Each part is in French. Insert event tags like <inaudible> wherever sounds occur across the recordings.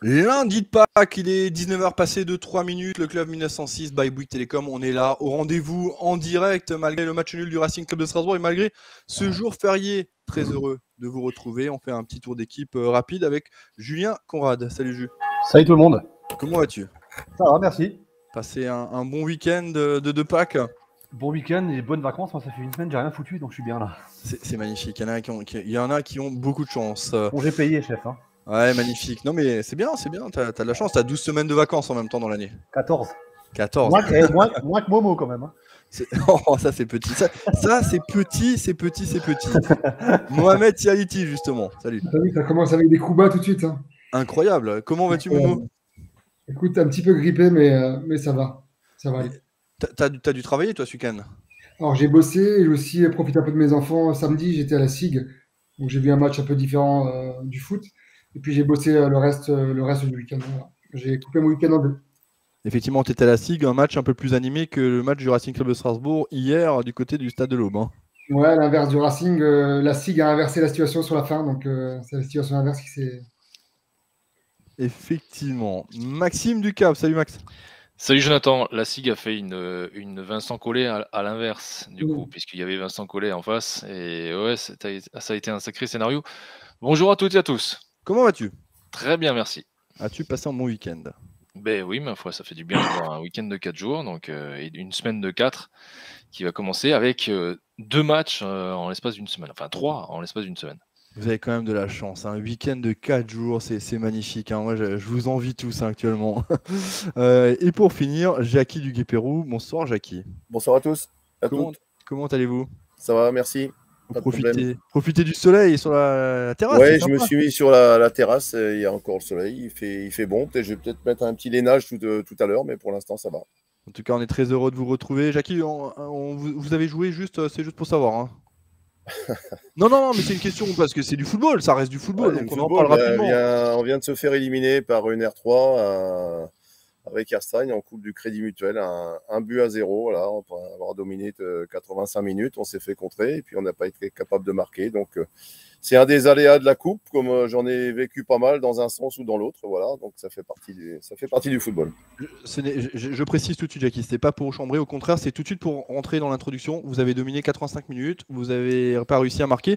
Lundi de Pâques, il est 19h passé de 3 minutes, le club 1906 by Bouygues Télécom, on est là au rendez-vous en direct malgré le match nul du Racing Club de Strasbourg et malgré ce jour férié. Très heureux de vous retrouver, on fait un petit tour d'équipe euh, rapide avec Julien Conrad. Salut Jules. Salut tout le monde. Comment vas-tu? Ça va, merci. Passé un, bon week-end de, de, Pâques? Bon week-end et bonnes vacances. Moi, ça fait une semaine, j'ai rien foutu, donc je suis bien là. C'est magnifique. Il y, en a qui ont, il y en a qui ont beaucoup de chance. Bon, j'ai payé, chef. Hein. Ouais, magnifique. Non, mais c'est bien, c'est bien. T'as as de la chance. T'as 12 semaines de vacances en même temps dans l'année. 14. 14. Moins, que Momo quand même. Hein. <laughs> Oh, ça c'est petit. Ça, c'est petit, c'est petit, c'est petit. <laughs> Mohamed Tialiti, justement. Salut. Salut, ça commence avec des coups bas tout de suite. Hein. Incroyable. Comment vas-tu, Momo? Écoute, un petit peu grippé, mais, euh, mais ça va. Ça va T'as as dû travailler, toi, ce week-end? Alors, j'ai bossé et j'ai aussi profité un peu de mes enfants. Samedi, j'étais à la SIG. Donc, j'ai vu un match un peu différent euh, du foot. Et puis j'ai bossé euh, le reste, euh, le reste du week-end. J'ai coupé mon week-end en deux. Effectivement, tu étais à la SIG, un match un peu plus animé que le match du Racing Club de Strasbourg hier du côté du stade de l'Aube. Hein. Ouais, l'inverse du Racing. Euh, la SIG a inversé la situation sur la fin, donc c'est la situation inverse qui s'est. Effectivement. Maxime Ducap, salut Max. Salut Jonathan, la SIG a fait une, une Vincent Collet à, l'inverse, du coup, puisqu'il y avait Vincent Collet en face. Et ouais, ça a été un sacré scénario. Bonjour à toutes et à tous. Comment vas-tu? Très bien, merci. As-tu passé un bon week-end? Ben oui, ma foi, ça fait du bien d'avoir un week-end de 4 jours, donc euh, et une semaine de 4 qui va commencer avec euh, deux matchs euh, en l'espace d'une semaine, enfin trois en l'espace d'une semaine. Vous avez quand même de la chance. Un week-end de 4 jours, c'est magnifique. Hein. Moi, je, vous envie tous hein, actuellement. <laughs> et pour finir, Jackie du Guépérou. Bonsoir, Jackie. Bonsoir à tous. comment allez-vous? Ça va, merci. Profiter, du soleil sur la, terrasse. Oui, je me suis mis sur la, terrasse. Il y a encore le soleil. Il fait, il fait bon. Je vais peut-être mettre un petit lainage tout, euh, tout à l'heure, mais pour l'instant, ça va. En tout cas, on est très heureux de vous retrouver. Jackie, vous avez joué juste, euh, c'est juste pour savoir. Hein. <laughs> non, non, non, mais c'est une question parce que c'est du football, ça reste du football. donc on en parle rapidement. on vient de se faire éliminer par une R3 avec Erstein en Coupe du Crédit Mutuel, un, but à zéro. Voilà, peut avoir dominé 85 minutes, on s'est fait contrer et puis on n'a pas été capable de marquer. Donc euh, c'est un des aléas de la Coupe, comme euh, j'en ai vécu pas mal dans un sens ou dans l'autre. Voilà, donc ça fait partie du, ça fait partie du football. Je, précise tout de suite, Jackie, c'était pas pour chambrer, au contraire, c'est tout de suite pour rentrer dans l'introduction. Vous avez dominé 85 minutes, vous n'avez pas réussi à marquer.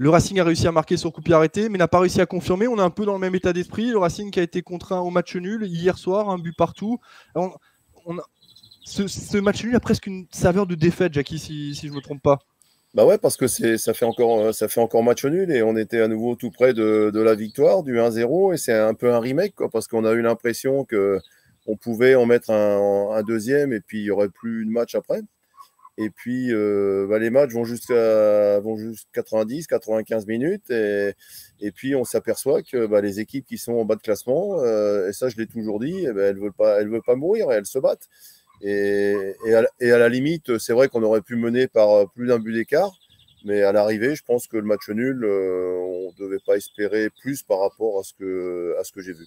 Le Racing a réussi à marquer sur coup arrêté, mais n'a pas réussi à confirmer. On est un peu dans le même état d'esprit. Le Racing qui a été contraint au match nul hier soir, un but partout. ce, match nul a presque une saveur de défaite, Jackie, si, je ne me trompe pas. Bah ouais, parce que ça fait encore ça fait encore match nul et on était à nouveau tout près de, la victoire du 1-0 et c'est un peu un remake parce qu'on a eu l'impression que on pouvait en mettre un, un, deuxième et puis il y aurait plus de match après. Et puis, euh, bah, les matchs vont jusqu'à vont 90, 95 minutes. Et, et puis, on s'aperçoit que bah, les équipes qui sont en bas de classement, euh, et ça, je l'ai toujours dit, eh ben, elles ne veulent, pas, veulent pas mourir, elles se battent. Et, et, à, et la limite, c'est vrai qu'on aurait pu mener par plus d'un but d'écart. Mais à l'arrivée, je pense que le match nul, euh, on ne devait pas espérer plus par rapport à ce que, à ce que j'ai vu.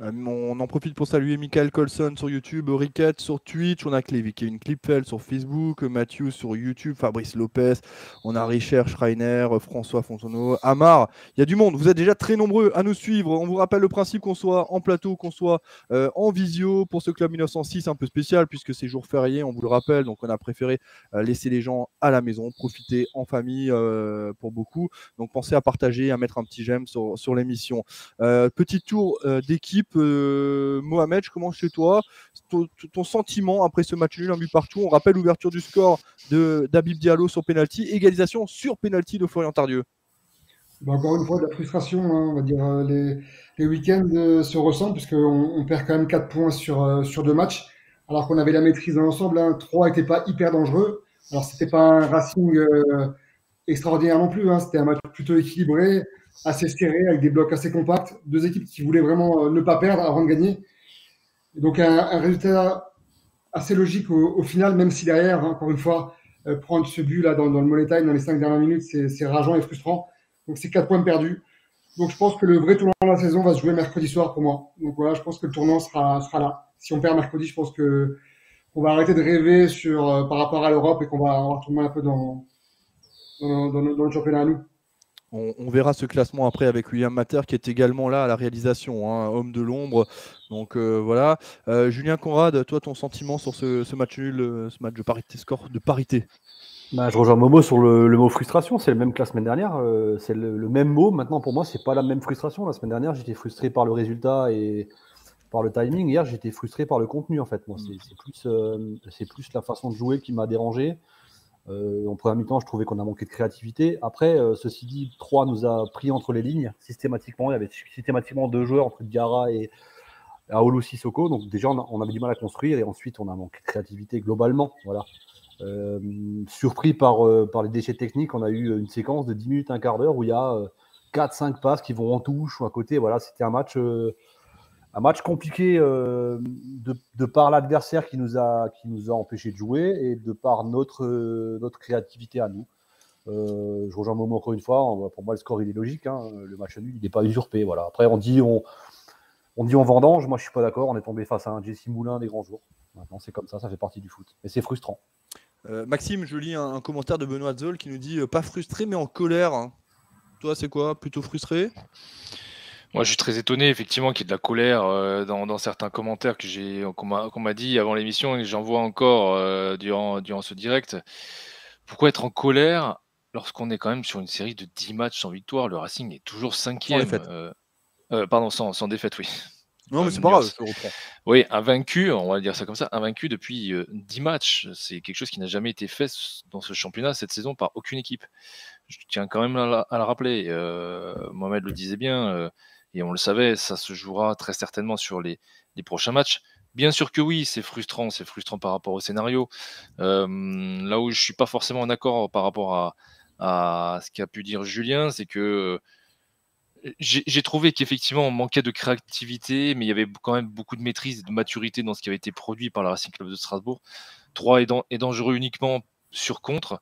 Euh, on en profite pour saluer Michael Colson sur YouTube, Riquette sur Twitch, on a Kevin Clipfeld sur Facebook, Mathieu sur YouTube, Fabrice Lopez, on a Richard Schreiner, François Fontenot, Amar. Il y a du monde. Vous êtes déjà très nombreux à nous suivre. On vous rappelle le principe qu'on soit en plateau, qu'on soit euh, en visio pour ce club 1906 un peu spécial puisque c'est jour férié, on vous le rappelle. Donc on a préféré euh, laisser les gens à la maison, profiter en famille pour beaucoup. Donc pensez à partager, à mettre un petit j'aime sur, sur l'émission. petit tour d'équipe Euh, Mohamed, je commence chez toi. Ton, sentiment après ce match nul, un but partout. On rappelle l'ouverture du score d'Abib Diallo sur penalty, égalisation sur penalty de Florian Tardieu. Bah, encore une fois, de la frustration. Hein, on va dire euh, les, week-ends euh, se ressemblent puisqu'on on perd quand même 4 points sur, sur deux matchs, alors qu'on avait la maîtrise dans l'ensemble. Hein. 3 n'était pas hyper dangereux. Alors c'était pas un Racing extraordinaire non plus. Hein. C'était un match plutôt équilibré assez serré, avec des blocs assez compacts. Deux équipes qui voulaient vraiment euh, ne pas perdre avant de gagner. donc un, résultat assez logique au, final, même si derrière, encore une fois, euh, prendre ce but là dans, le money time dans les cinq dernières minutes, c'est rageant et frustrant. Donc c'est quatre points perdus. Donc je pense que le vrai tournant de la saison va se jouer mercredi soir pour moi. Donc voilà, je pense que le tournant sera, là. Si on perd mercredi, je pense que on va arrêter de rêver sur, euh, par rapport à l'Europe et qu'on va, retourner un peu dans, dans, le championnat à nous On, verra ce classement après avec William Mater qui est également là à la réalisation, hein, homme de l'ombre. Donc voilà. Julien Conrad, toi ton sentiment sur ce, match nul, ce match de parité, score de parité? Bah, je rejoins Momo sur le, mot frustration. C'est le même que la semaine dernière. c'est le, même mot. Maintenant, pour moi, c'est pas la même frustration. La semaine dernière, j'étais frustré par le résultat et par le timing. Hier, j'étais frustré par le contenu, en fait. Moi, c'est mm. plus, euh, c'est plus la façon de jouer qui m'a dérangé. Euh, en première mi-temps, je trouvais qu'on a manqué de créativité. Après, euh, ceci dit, 3 nous a pris entre les lignes systématiquement. Il y avait systématiquement deux joueurs entre Diarra et Aolo Sissoko. Donc déjà, on, avait du mal à construire et ensuite, on a manqué de créativité globalement. Voilà. surpris par, par les déchets techniques, on a eu une séquence de 10 minutes, un quart d'heure où il y a 4-5 passes qui vont en touche ou à côté. Voilà, c'était un match un match compliqué euh, de, par l'adversaire qui nous a qui nous a empêché de jouer et de par notre euh, notre créativité à nous. Euh, je rejoins Momo encore une fois. Pour moi, le score il est logique. Hein. Le match nul, il n'est pas usurpé. Voilà. Après, on dit on on dit on vendange. Moi, je suis pas d'accord. On est tombé face à un Jesse Moulin des grands jours. Maintenant, c'est comme ça. Ça fait partie du foot. Et c'est frustrant. Maxime, je lis un, commentaire de Benoît Zoll qui nous dit pas frustré mais en colère. Hein. Toi, c'est quoi? Plutôt frustré? Moi, je suis très étonné, effectivement, qu'il y ait de la colère euh, dans, certains commentaires que j'ai, qu'on m'a, dit avant l'émission et j'en vois encore euh, durant, durant ce direct. Pourquoi être en colère lorsqu'on est quand même sur une série de 10 matchs sans victoire? Le Racing est toujours cinquième. Euh, pardon, sans, sans, défaite, oui. Non, mais c'est pas grave. Oui, invaincu, on va dire ça comme ça, invaincu depuis 10 matchs. C'est quelque chose qui n'a jamais été fait dans ce championnat cette saison par aucune équipe. Je tiens quand même à, à le rappeler. Mohamed le disait bien et on le savait, ça se jouera très certainement sur les, prochains matchs. Bien sûr que oui, c'est frustrant, c'est frustrant par rapport au scénario. Euh, là où je suis pas forcément en accord par rapport à, ce qu'a pu dire Julien, c'est que euh, j'ai trouvé qu'effectivement on manquait de créativité, mais il y avait quand même beaucoup de maîtrise et de maturité dans ce qui avait été produit par le Racing Club de Strasbourg. 3 est, dangereux uniquement sur contre.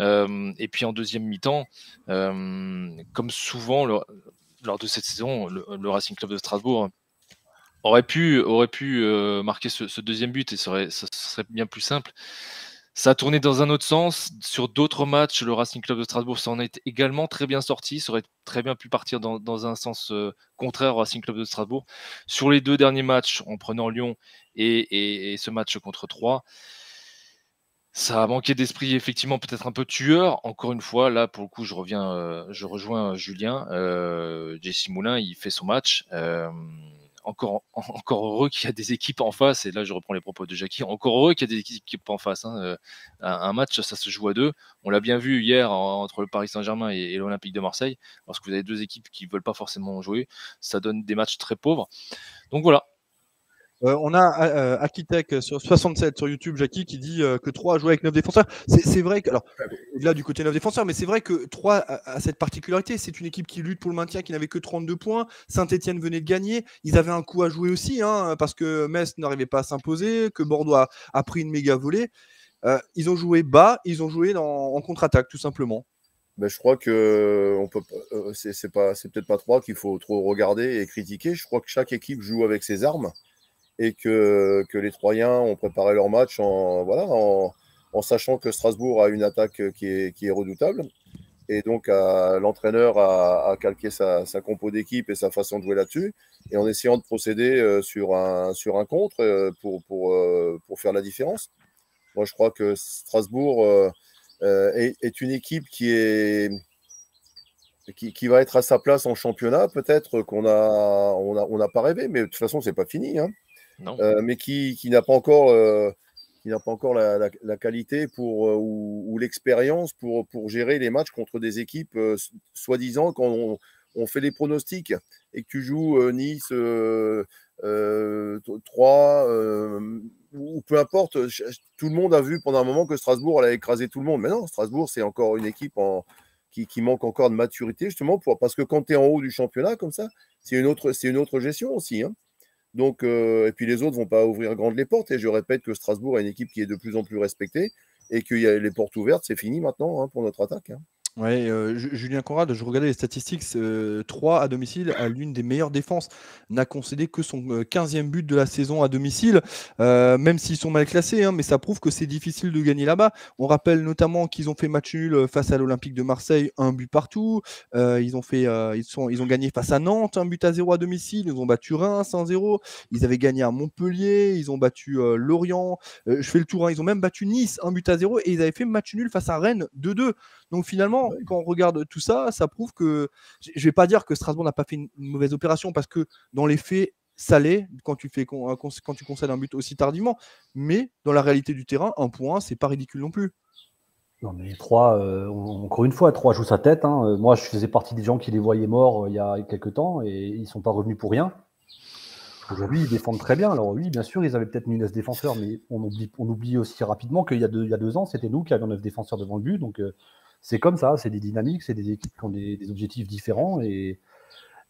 Euh, et puis en deuxième mi-temps, comme souvent, lors de cette saison, le, Racing Club de Strasbourg aurait pu, euh, marquer ce, deuxième but et ça serait bien plus simple. Ça a tourné dans un autre sens. Sur d'autres matchs, le Racing Club de Strasbourg s'en est également très bien sorti. Ça aurait très bien pu partir dans, un sens euh, contraire au Racing Club de Strasbourg. Sur les deux derniers matchs, en prenant Lyon et, et ce match contre Troyes, ça a manqué d'esprit, effectivement, peut-être un peu tueur. Encore une fois, là, pour le coup, je reviens, euh, je rejoins Julien. Euh, Jesse Moulin, il fait son match. Euh, encore, <laughs> encore heureux qu'il y a des équipes en face. Et là, je reprends les propos de Jackie. Encore heureux qu'il y a des équipes en face. Hein. Euh, un, match, ça se joue à deux. On l'a bien vu hier entre le Paris Saint-Germain et, l'Olympique de Marseille. Lorsque vous avez deux équipes qui veulent pas forcément jouer, ça donne des matchs très pauvres. Donc voilà, euh, on a euh, Akitek sur 67 sur YouTube, Jackie, qui dit euh, que 3 a joué avec 9 défenseurs. C'est vrai que, alors, au-delà du côté 9 défenseurs, mais c'est vrai que 3 a, cette particularité. C'est une équipe qui lutte pour le maintien, qui n'avait que 32 points. Saint-Etienne venait de gagner. Ils avaient un coup à jouer aussi, hein, parce que Metz n'arrivait pas à s'imposer, que Bordeaux a, pris une méga volée. ils ont joué bas, ils ont joué en contre-attaque, tout simplement. Ben, je crois que on peut, c'est peut-être pas 3 qu'il faut trop regarder et critiquer. Je crois que chaque équipe joue avec ses armes et que, les Troyens ont préparé leur match en, voilà, en, sachant que Strasbourg a une attaque qui est, qui est redoutable. Et donc, l'entraîneur a, calqué sa, sa compo d'équipe et sa façon de jouer là-dessus, et en essayant de procéder euh, sur un, sur un contre euh, pour, pour, euh, pour faire la différence. Moi, je crois que Strasbourg est, est, une équipe qui est, qui, qui, va être à sa place en championnat. Peut-être qu'on n'a on a, on a pas rêvé, mais de toute façon, c'est pas fini. Hein. Euh, mais qui, n'a pas encore, euh, n'a pas encore la, qualité pour, euh, ou, l'expérience pour, pour gérer les matchs contre des équipes, soi-disant, quand on, fait des pronostics et que tu joues Nice 3 ou peu importe, tout le monde a vu pendant un moment que Strasbourg allait écraser tout le monde. Mais non, Strasbourg, c'est encore une équipe en, qui, qui, manque encore de maturité, justement, pour, parce que quand tu es en haut du championnat comme ça, c'est une autre, c'est une autre gestion aussi. Hein. Donc, euh, et puis les autres vont pas ouvrir grandes les portes. Et je répète que Strasbourg a une équipe qui est de plus en plus respectée et qu'il y a les portes ouvertes. C'est fini maintenant hein, pour notre attaque. Hein. Ouais, euh, Julien Conrad, je regardais les statistiques, 3 à domicile à l'une des meilleures défenses, n'a concédé que son 15e but de la saison à domicile, même s'ils sont mal classés, hein, mais ça prouve que c'est difficile de gagner là-bas. On rappelle notamment qu'ils ont fait match nul face à l'Olympique de Marseille, un but partout. ils, ont fait, ils, sont, ils ont gagné face à Nantes, un but à 0 à domicile. Ils ont battu Reims 1-0. Ils avaient gagné à Montpellier, ils ont battu Lorient. je fais le tour, hein, ils ont même battu Nice, un but à 0, et ils avaient fait match nul face à Rennes 2-2. Donc finalement, quand on regarde tout ça, ça prouve que je ne vais pas dire que Strasbourg n'a pas fait une, mauvaise opération parce que dans les faits, ça l'est quand tu fais quand tu concèdes un but aussi tardivement. Mais dans la réalité du terrain, un point, c'est pas ridicule non plus. Non mais trois, euh, encore une fois, trois joue sa tête. Hein. Euh, moi, je faisais partie des gens qui les voyaient morts euh, il y a quelques temps et ils sont pas revenus pour rien. Aujourd'hui, ils défendent très bien. Alors oui, bien sûr, ils avaient peut-être mis 9 défenseurs, mais on oublie, on oublie aussi rapidement qu'il y, a deux, il y a deux ans, c'était nous qui avions 9 défenseurs devant le but. Donc c'est comme ça, c'est des dynamiques, c'est des équipes qui ont des, objectifs différents et,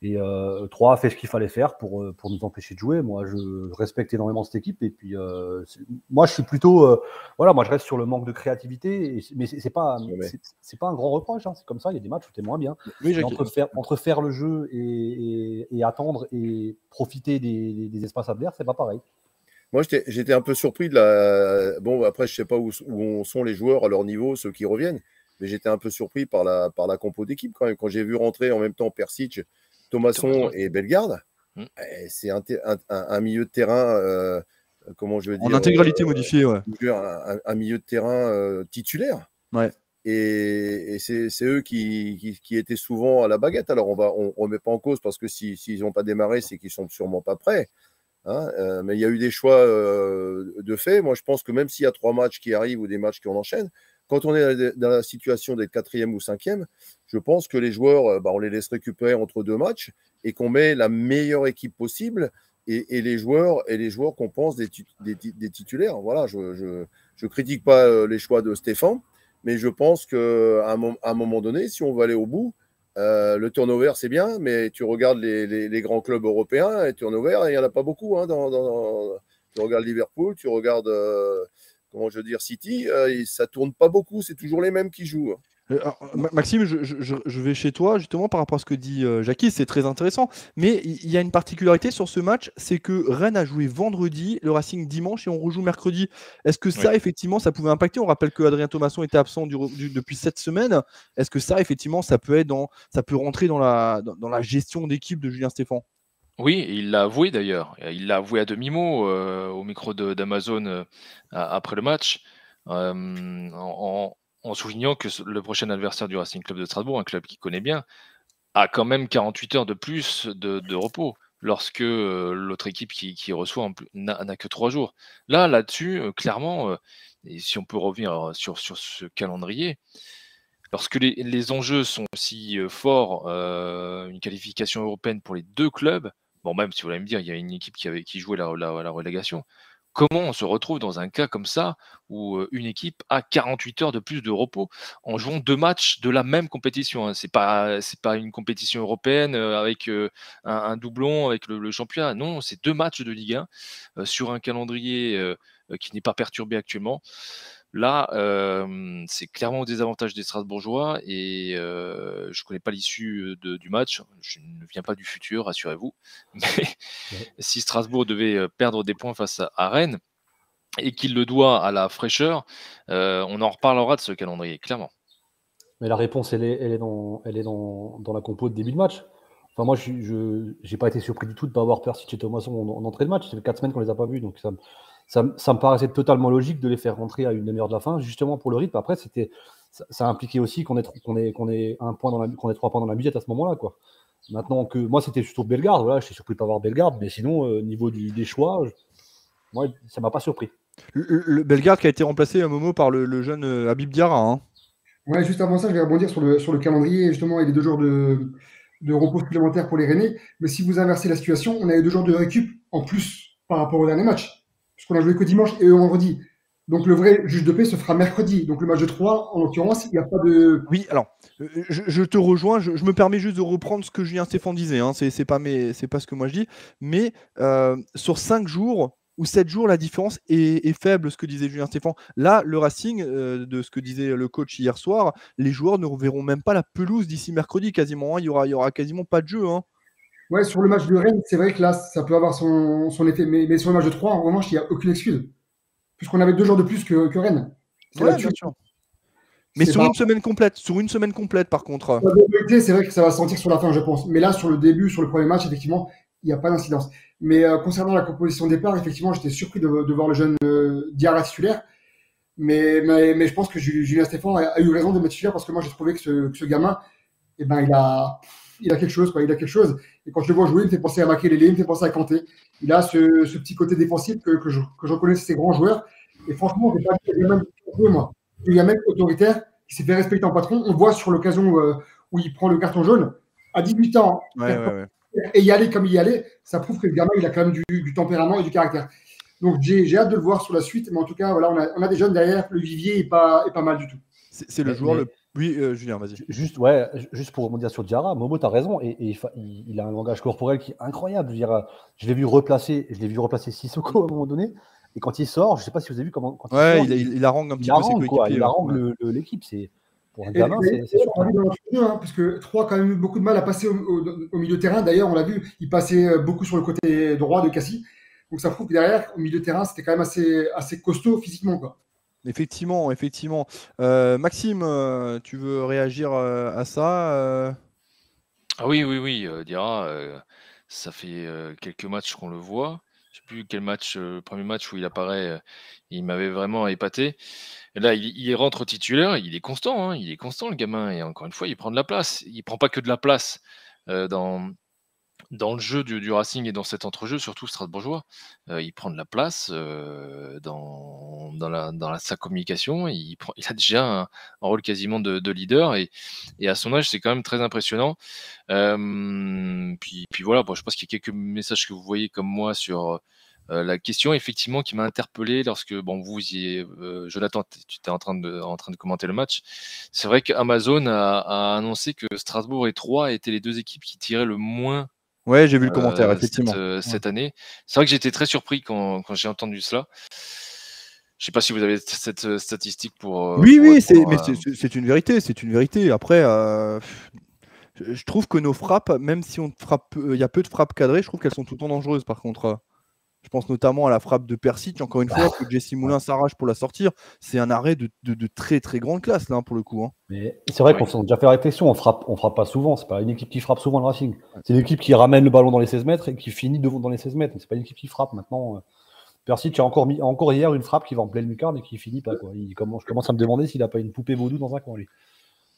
et euh, a fait ce qu'il fallait faire pour, euh, pour nous empêcher de jouer. Moi, je respecte énormément cette équipe et puis euh, moi, je suis plutôt euh, voilà, moi je reste sur le manque de créativité, et, mais c'est pas c'est pas un grand reproche. Hein. c'est comme ça, il y a des matchs où t'es moins bien. entre, faire, entre faire le jeu et, et, attendre et profiter des, des espaces adverses, c'est pas pareil. Moi, j'étais un peu surpris de la. Bon, après, je sais pas où, où sont les joueurs à leur niveau, ceux qui reviennent mais j'étais un peu surpris par la, par la compo d'équipe quand même. Quand j'ai vu rentrer en même temps Persic, Thomasson et Bellegarde, mmh. eh, c'est un, un, milieu de terrain, euh, comment je veux dire En intégralité euh, modifiée, ouais. Un, milieu de terrain euh, titulaire. Ouais. Et, c'est eux qui, qui, étaient souvent à la baguette. Alors on va, on, remet pas en cause parce que s'ils n'ont pas démarré, c'est qu'ils sont sûrement pas prêts. Hein. mais il y a eu des choix de fait. Moi, je pense que même s'il y a trois matchs qui arrivent ou des matchs qui en enchaînent, quand on est dans la situation d'être quatrième ou cinquième, je pense que les joueurs, euh, bah, on les laisse récupérer entre deux matchs et qu'on met la meilleure équipe possible et, les joueurs et les joueurs qu'on pense des, titulaires. Voilà, je, ne critique pas euh, les choix de Stéphane, mais je pense qu'à un, moment donné, si on veut aller au bout, euh, le turnover c'est bien, mais tu regardes les, grands clubs européens et turnover, il n'y en a pas beaucoup. Hein, tu regardes Liverpool, tu regardes comment je veux dire, City, euh, ça tourne pas beaucoup, c'est toujours les mêmes qui jouent. Euh, Maxime, je, vais chez toi justement par rapport à ce que dit euh, Jackie, c'est très intéressant. Mais il y a une particularité sur ce match, c'est que Rennes a joué vendredi, le Racing dimanche et on rejoue mercredi. Est-ce que ça, effectivement, ça pouvait impacter? On rappelle que Adrien Thomasson était absent depuis cette semaine. Est-ce que ça, effectivement, ça peut être dans, ça peut rentrer dans la, dans la gestion d'équipe de Julien Stéphan oui, il l'a avoué d'ailleurs. Il l'a avoué à demi-mot euh, au micro d'Amazon euh, après le match, euh, en, soulignant que le prochain adversaire du Racing Club de Strasbourg, un club qu'il connaît bien, a quand même 48 heures de plus de, repos, lorsque l'autre équipe qui, reçoit n'a que 3 jours. Là, là-dessus, clairement, si on peut revenir sur ce calendrier, lorsque les, les enjeux sont aussi forts, une qualification européenne pour les deux clubs, bon, même si vous allez me dire, il y a une équipe qui, jouait la, relégation. Comment on se retrouve dans un cas comme ça où une équipe a 48 heures de plus de repos en jouant deux matchs de la même compétition hein? C'est pas c'est pas une compétition européenne avec un, doublon avec le, championnat. Non, c'est deux matchs de Ligue 1 sur un calendrier qui n'est pas perturbé actuellement. Là, c'est clairement au désavantage des Strasbourgeois et je ne connais pas l'issue du match. Je ne viens pas du futur, rassurez-vous. <laughs> Mais si Strasbourg devait perdre des points face à, Rennes et qu'il le doit à la fraîcheur, on en reparlera de ce calendrier, clairement. Mais la réponse, elle est, elle est, dans, elle est dans, dans la compo de début de match. Enfin, moi, je n'ai pas été surpris du tout de ne pas avoir Percy et Thomasson en, en, entrée de match. Ça fait 4 semaines qu'on ne les a pas vus, donc ça, ça, me paraissait totalement logique de les faire rentrer à une demi-heure de la fin, justement pour le rythme. Après, c'était, ça, impliquait aussi qu'on ait, qu'on ait, qu'on ait un point dans la, qu'on ait trois points dans la budget à ce moment-là, quoi. Maintenant que moi, c'était surtout Bellegarde, voilà, je suis surpris de pas avoir Bellegarde, mais sinon, au euh, niveau du, des choix, moi, ça m'a pas surpris. Le, Bellegarde qui a été remplacé à un moment par le, jeune euh, Habib Diarra. Hein. Ouais, juste avant ça, je vais rebondir sur le, sur le calendrier. Justement, il y a deux jours de, de repos supplémentaires pour les Rennais. Mais si vous inversez la situation, on a eu deux jours de récup en plus par rapport au dernier match puisqu'on a joué que dimanche et vendredi. Donc le vrai juge de paix se fera mercredi. Donc le match de 3, en l'occurrence, il n'y a pas de. Oui, alors, euh, je, te rejoins. Je, me permets juste de reprendre ce que Julien Stéphane disait. Hein. C'est pas, ce que moi je dis. Mais euh, sur 5 jours, ou 7 jours, la différence est, faible, ce que disait Julien Stéphane. Là, le Racing, euh, de ce que disait le coach hier soir, les joueurs ne reverront même pas la pelouse d'ici mercredi quasiment. Hein. Il, y aura, il y aura quasiment pas de jeu. Hein. Ouais, sur le match de Rennes, c'est vrai que là, ça peut avoir son, effet. Mais, sur le match de 3, en revanche, il n'y a aucune excuse. Puisqu'on avait deux jours de plus que, Rennes. bien sûr. Mais sur une semaine complète, sur une semaine complète par contre. C'est vrai que ça va se sentir sur la fin, je pense. Mais là, sur le début, sur le premier match, effectivement, il n'y a pas d'incidence. Mais euh, concernant la composition de départ, effectivement, j'étais surpris de, voir le jeune euh, Diarra titulaire. Mais, mais, je pense que Julien Stéphane a, eu raison de mettre titulaire parce que moi, j'ai trouvé que ce, gamin, eh ben, il, a, il a quelque chose. Quoi, il a quelque chose. Et quand je le vois jouer, il me fait penser à Makelele, il me fait penser à Kanté. Il a ce, ce petit côté défensif que, que, je, que je reconnais ces grands joueurs. Et franchement, je pas dit même moi. Il y a un mec autoritaire qui s'est fait respecter en patron. On voit sur l'occasion euh, où il prend le carton jaune. À 18 ans, et y aller comme il y allait, ça prouve que le gamin, il a quand même du, tempérament et du caractère. Donc j'ai hâte de le voir sur la suite, mais en tout cas, voilà, on a, des jeunes derrière, le vivier n'est pas, est pas mal du tout. C'est le joueur le oui, euh, Julien, vas-y. Juste, ouais, juste pour rebondir sur Diarra, Momo, tu as raison, et, il, a un langage corporel qui est incroyable. Je, dire, je l'ai vu replacer, je l'ai vu replacer Sissoko à un moment donné, et quand il sort, je ne sais pas si vous avez vu comment. Quand ouais, il, il, il, harangue un petit peu ses coéquipiers. Il harangue l'équipe, c'est pour un gamin, c'est hein, parce que 3 a quand même eu beaucoup de mal à passer au, milieu de terrain. D'ailleurs, on l'a vu, il passait euh, beaucoup sur le côté droit de Cassis. Donc ça prouve que derrière, au milieu de terrain, c'était quand même assez, assez costaud physiquement. Quoi. Effectivement, effectivement. Euh, Maxime, euh, tu veux réagir à ça Ah oui, oui, oui. Dira, ça fait quelques matchs qu'on le voit. Je ne sais plus quel match, le premier match où il apparaît, il m'avait vraiment épaté. Là, il, rentre titulaire, il est constant, hein, il est constant le gamin, et encore une fois, il prend de la place. Il prend pas que de la place euh, dans, dans le jeu du, Racing et dans cet entrejeu, surtout strasbourgeois. Euh, il prend de la place euh, dans, dans, la, dans sa communication. Il, prend, <laughs> il a déjà un, rôle quasiment de, leader, et, et, à son âge, c'est quand même très impressionnant. puis, puis voilà, bon, je pense qu'il y a quelques messages que vous voyez comme moi sur euh, la question, effectivement, qui m'a interpellé lorsque, bon, vous y euh, Jonathan, tu étais en train, de, en train de commenter le match. C'est vrai qu'Amazon a, annoncé que Strasbourg et Troyes étaient les deux équipes qui tiraient le moins. Ouais, j'ai vu le commentaire, euh, effectivement. Cette, année. C'est vrai que j'étais très surpris quand, j'ai entendu cela. Je ne sais pas si vous avez cette statistique pour. Oui, oui, c'est, une vérité, c'est une vérité. Après, je trouve que nos frappes, même si on frappe, il y a peu de frappes cadrées, je trouve qu'elles sont tout le temps dangereuses. Par contre. Je pense notamment à la frappe de Persic, encore une fois, que Jesse Moulin s'arrache pour la sortir. C'est un arrêt de, très très grande classe, là, pour le coup. Hein. Mais c'est vrai qu'on s'est déjà fait réflexion, on frappe, on frappe pas souvent. C'est pas une équipe qui frappe souvent le Racing. C'est une équipe qui ramène le ballon dans les 16 mètres et qui finit devant dans les 16 mètres. C'est pas une équipe qui frappe maintenant. Euh. Persic a encore, mis, encore hier une frappe qui va en pleine lucarne et qui finit pas. Quoi. Il commence, je commence à me demander s'il a pas une poupée vaudou dans un coin, lui.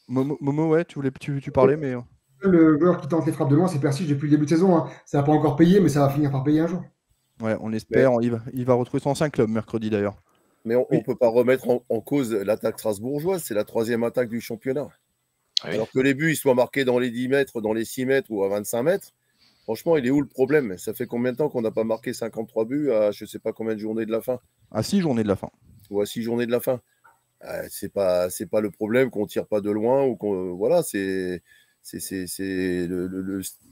Momo, ouais, tu voulais tu, tu parlais, mais. Euh. Le joueur qui tente les frappes de loin, c'est Persic depuis le début de saison. Hein. Ça n'a pas encore payé, mais ça va finir par payer un jour. Ouais, on espère. Il, va, il, va, retrouver son ancien club mercredi d'ailleurs. Mais on ne peut pas remettre en, cause l'attaque strasbourgeoise. C'est la troisième attaque du championnat. Alors que les buts ils soient marqués dans les 10 mètres, dans les 6 mètres ou à 25 mètres, franchement, il est où le problème? Ça fait combien de temps qu'on n'a pas marqué 53 buts à je ne sais pas combien de journées de la fin? À 6 journées de la fin. Ou à 6 journées de la fin. Euh, c'est pas c'est pas le problème qu'on tire pas de loin ou qu'on voilà c'est c'est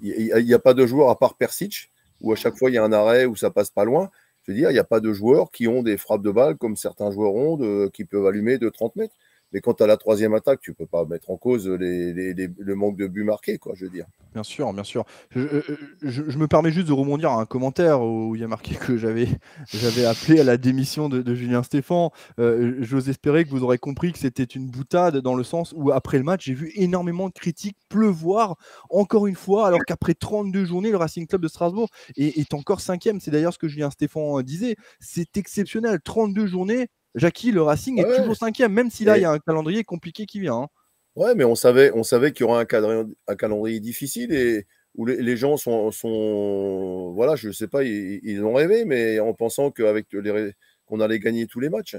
il n'y a, pas de joueur à part Persic où à chaque fois il y a un arrêt où ça passe pas loin. Je veux dire, il n'y a pas de joueurs qui ont des frappes de balles comme certains joueurs ont, qui peuvent allumer de 30 mètres. Mais quand tu as la troisième attaque, tu peux pas mettre en cause le manque de buts marqués, quoi, je veux dire. Bien sûr, bien sûr. Je, me permets juste de rebondir à un commentaire où il y a marqué que j'avais, <laughs> j'avais appelé à la démission de, Julien Stéphan. Euh, j'ose espérer que vous aurez compris que c'était une boutade dans le sens où après le match, j'ai vu énormément de critiques pleuvoir encore une fois, alors qu'après 32 journées, le Racing Club de Strasbourg est, est encore cinquième. C'est d'ailleurs ce que Julien Stéphan disait. C'est exceptionnel. 32 journées, Jackie, le Racing est toujours cinquième, même si là, il y a un calendrier compliqué qui vient. Hein. Ouais, mais on savait, on savait qu'il y aurait un, un calendrier difficile et où les, gens sont, sont, voilà, je ne sais pas, ils, ont rêvé, mais en pensant qu'avec les, qu'on allait gagner tous les matchs.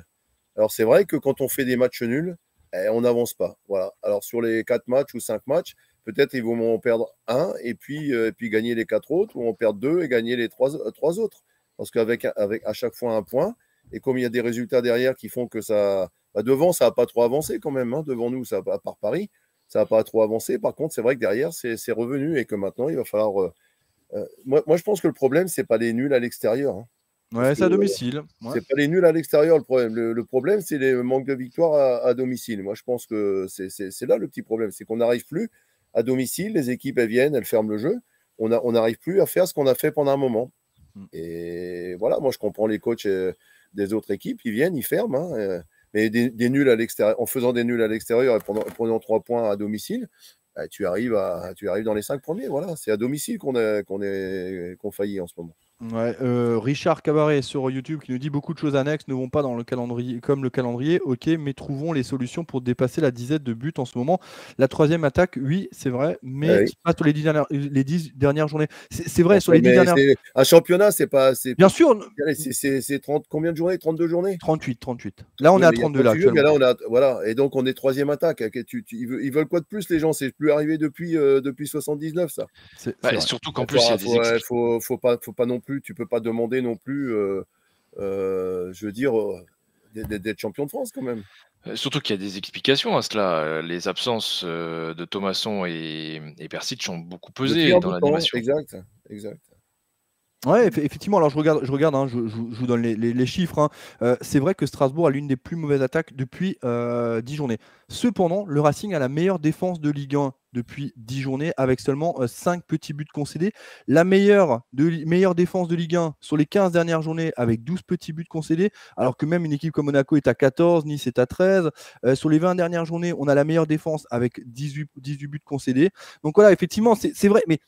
Alors c'est vrai que quand on fait des matchs nuls, eh, on n'avance pas. Voilà. Alors sur les quatre matchs ou cinq matchs, peut-être ils vont en perdre un et puis, euh, puis gagner les quatre autres, ou en perdre deux et gagner les trois, trois autres. Parce qu'avec avec à chaque fois un point, et comme il y a des résultats derrière qui font que ça. Bah, devant, ça n'a pas trop avancé quand même. Hein. Devant nous, ça, à part Paris, ça n'a pas trop avancé. Par contre, c'est vrai que derrière, c'est revenu et que maintenant, il va falloir. Euh, euh, moi, moi, je pense que le problème, c'est pas les nuls à l'extérieur. Hein. Ouais, c'est à domicile. Ouais. C'est pas les nuls à l'extérieur le problème. Le, problème, c'est les manques de victoire à, domicile. Moi, je pense que c'est là le petit problème. C'est qu'on n'arrive plus à domicile. Les équipes, elles viennent, elles ferment le jeu. On n'arrive plus à faire ce qu'on a fait pendant un moment. Mm. Et voilà, moi, je comprends les coachs euh, des autres équipes. Ils viennent, ils ferment. Hein, euh, mais des, nuls à l'extérieur, en faisant des nuls à l'extérieur et prenant, prenant trois points à domicile, bah, tu, arrives à, tu arrives dans les cinq premiers. Voilà, c'est à domicile qu'on qu'on qu'on faillit en ce moment. Ouais, euh, Richard Cabaret sur YouTube qui nous dit beaucoup de choses annexes ne vont pas dans le calendrier comme le calendrier. Ok, mais trouvons les solutions pour dépasser la dizaine de buts en ce moment. La troisième attaque, oui, c'est vrai, mais pas sur les dix dernières, les dix dernières journées. C'est vrai, sur les dix dernières. Un championnat, c'est pas. Bien sûr. C'est 30 combien de journées? 32 journées? 38, 38. Là, on est à 32 là. là on a, voilà, et donc on est troisième attaque. ils veulent quoi de plus, les gens? C'est plus arrivé depuis, euh, depuis 79, ça. Bah, surtout qu'en plus, il faut, faut, pas, faut pas non plus tu peux pas demander non plus, euh, euh, je veux dire, euh, d'être champion de France quand même. Surtout qu'il y a des explications à cela. Les absences de Thomasson et, et Persic ont beaucoup pesé dans l'animation. Exact, exact. Ouais, effectivement. Alors je regarde, je regarde, hein, je, vous donne les, chiffres. Hein. Euh, c'est vrai que Strasbourg a l'une des plus mauvaises attaques depuis euh, 10 journées. Cependant, le Racing a la meilleure défense de Ligue 1 depuis 10 journées, avec seulement 5 euh, petits buts concédés. La meilleure, meilleure défense de Ligue 1 sur les 15 dernières journées, avec 12 petits buts concédés, alors que même une équipe comme Monaco est à 14, Nice est à 13. Euh, sur les 20 dernières journées, on a la meilleure défense avec 18, 18 buts concédés. Donc voilà, effectivement, c'est vrai, mais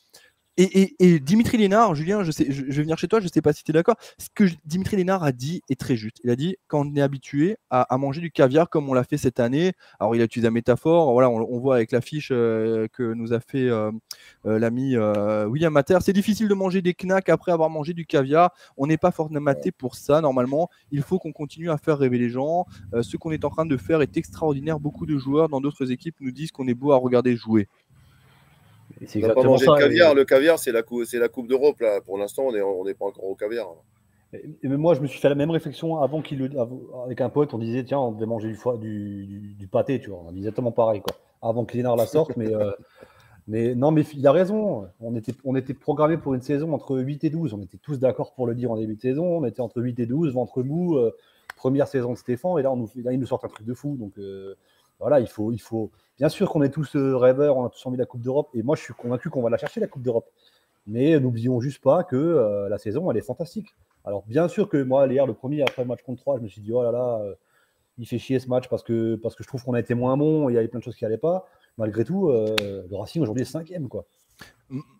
et, Dimitri Lénard, Julien, je, sais, je, vais venir chez toi, je ne sais pas si tu es d'accord. Ce que Dimitri Lénard a dit est très juste. Il a dit quand on est habitué à, manger du caviar comme on l'a fait cette année, alors il a utilisé la métaphore, voilà, on, voit avec l'affiche euh, que nous a fait euh, euh, l'ami William Mater, c'est difficile de manger des knacks après avoir mangé du caviar. On n'est pas formaté pour ça normalement. Il faut qu'on continue à faire rêver les gens. ce qu'on est en train de faire est extraordinaire. Beaucoup de joueurs dans d'autres équipes nous disent qu'on est beau à regarder jouer. C'est exactement ça. Le caviar, le caviar c'est la, Coupe d'Europe. Là. Pour l'instant, on n'est on pas encore au caviar. Et, moi, je me suis fait la même réflexion avant qu'il avec un pote. On disait, tiens, on devait manger du, du, du, pâté, tu vois. On dit exactement pareil, quoi. Avant que Lénard la sorte, mais, euh, <laughs> mais non, mais il a raison. On était, on était programmé pour une saison entre 8 et 12. On était tous d'accord pour le dire en début de saison. On était entre 8 et 12, ventre mou, euh, première saison de Stéphane. Et là, on nous, là, il nous sort un truc de fou. Donc, euh, voilà, il faut, il faut. Bien sûr qu'on est tous euh, rêveurs, on a tous envie de la Coupe d'Europe, et moi je suis convaincu qu'on va la chercher la Coupe d'Europe. Mais n'oublions juste pas que euh, la saison, elle est fantastique. Alors bien sûr que moi, hier, le premier après match contre 3, je me suis dit oh là là, euh, il fait chier ce match parce que parce que je trouve qu'on a été moins bon, il y avait plein de choses qui n'allaient pas. Malgré tout, le Racing aujourd'hui est cinquième quoi.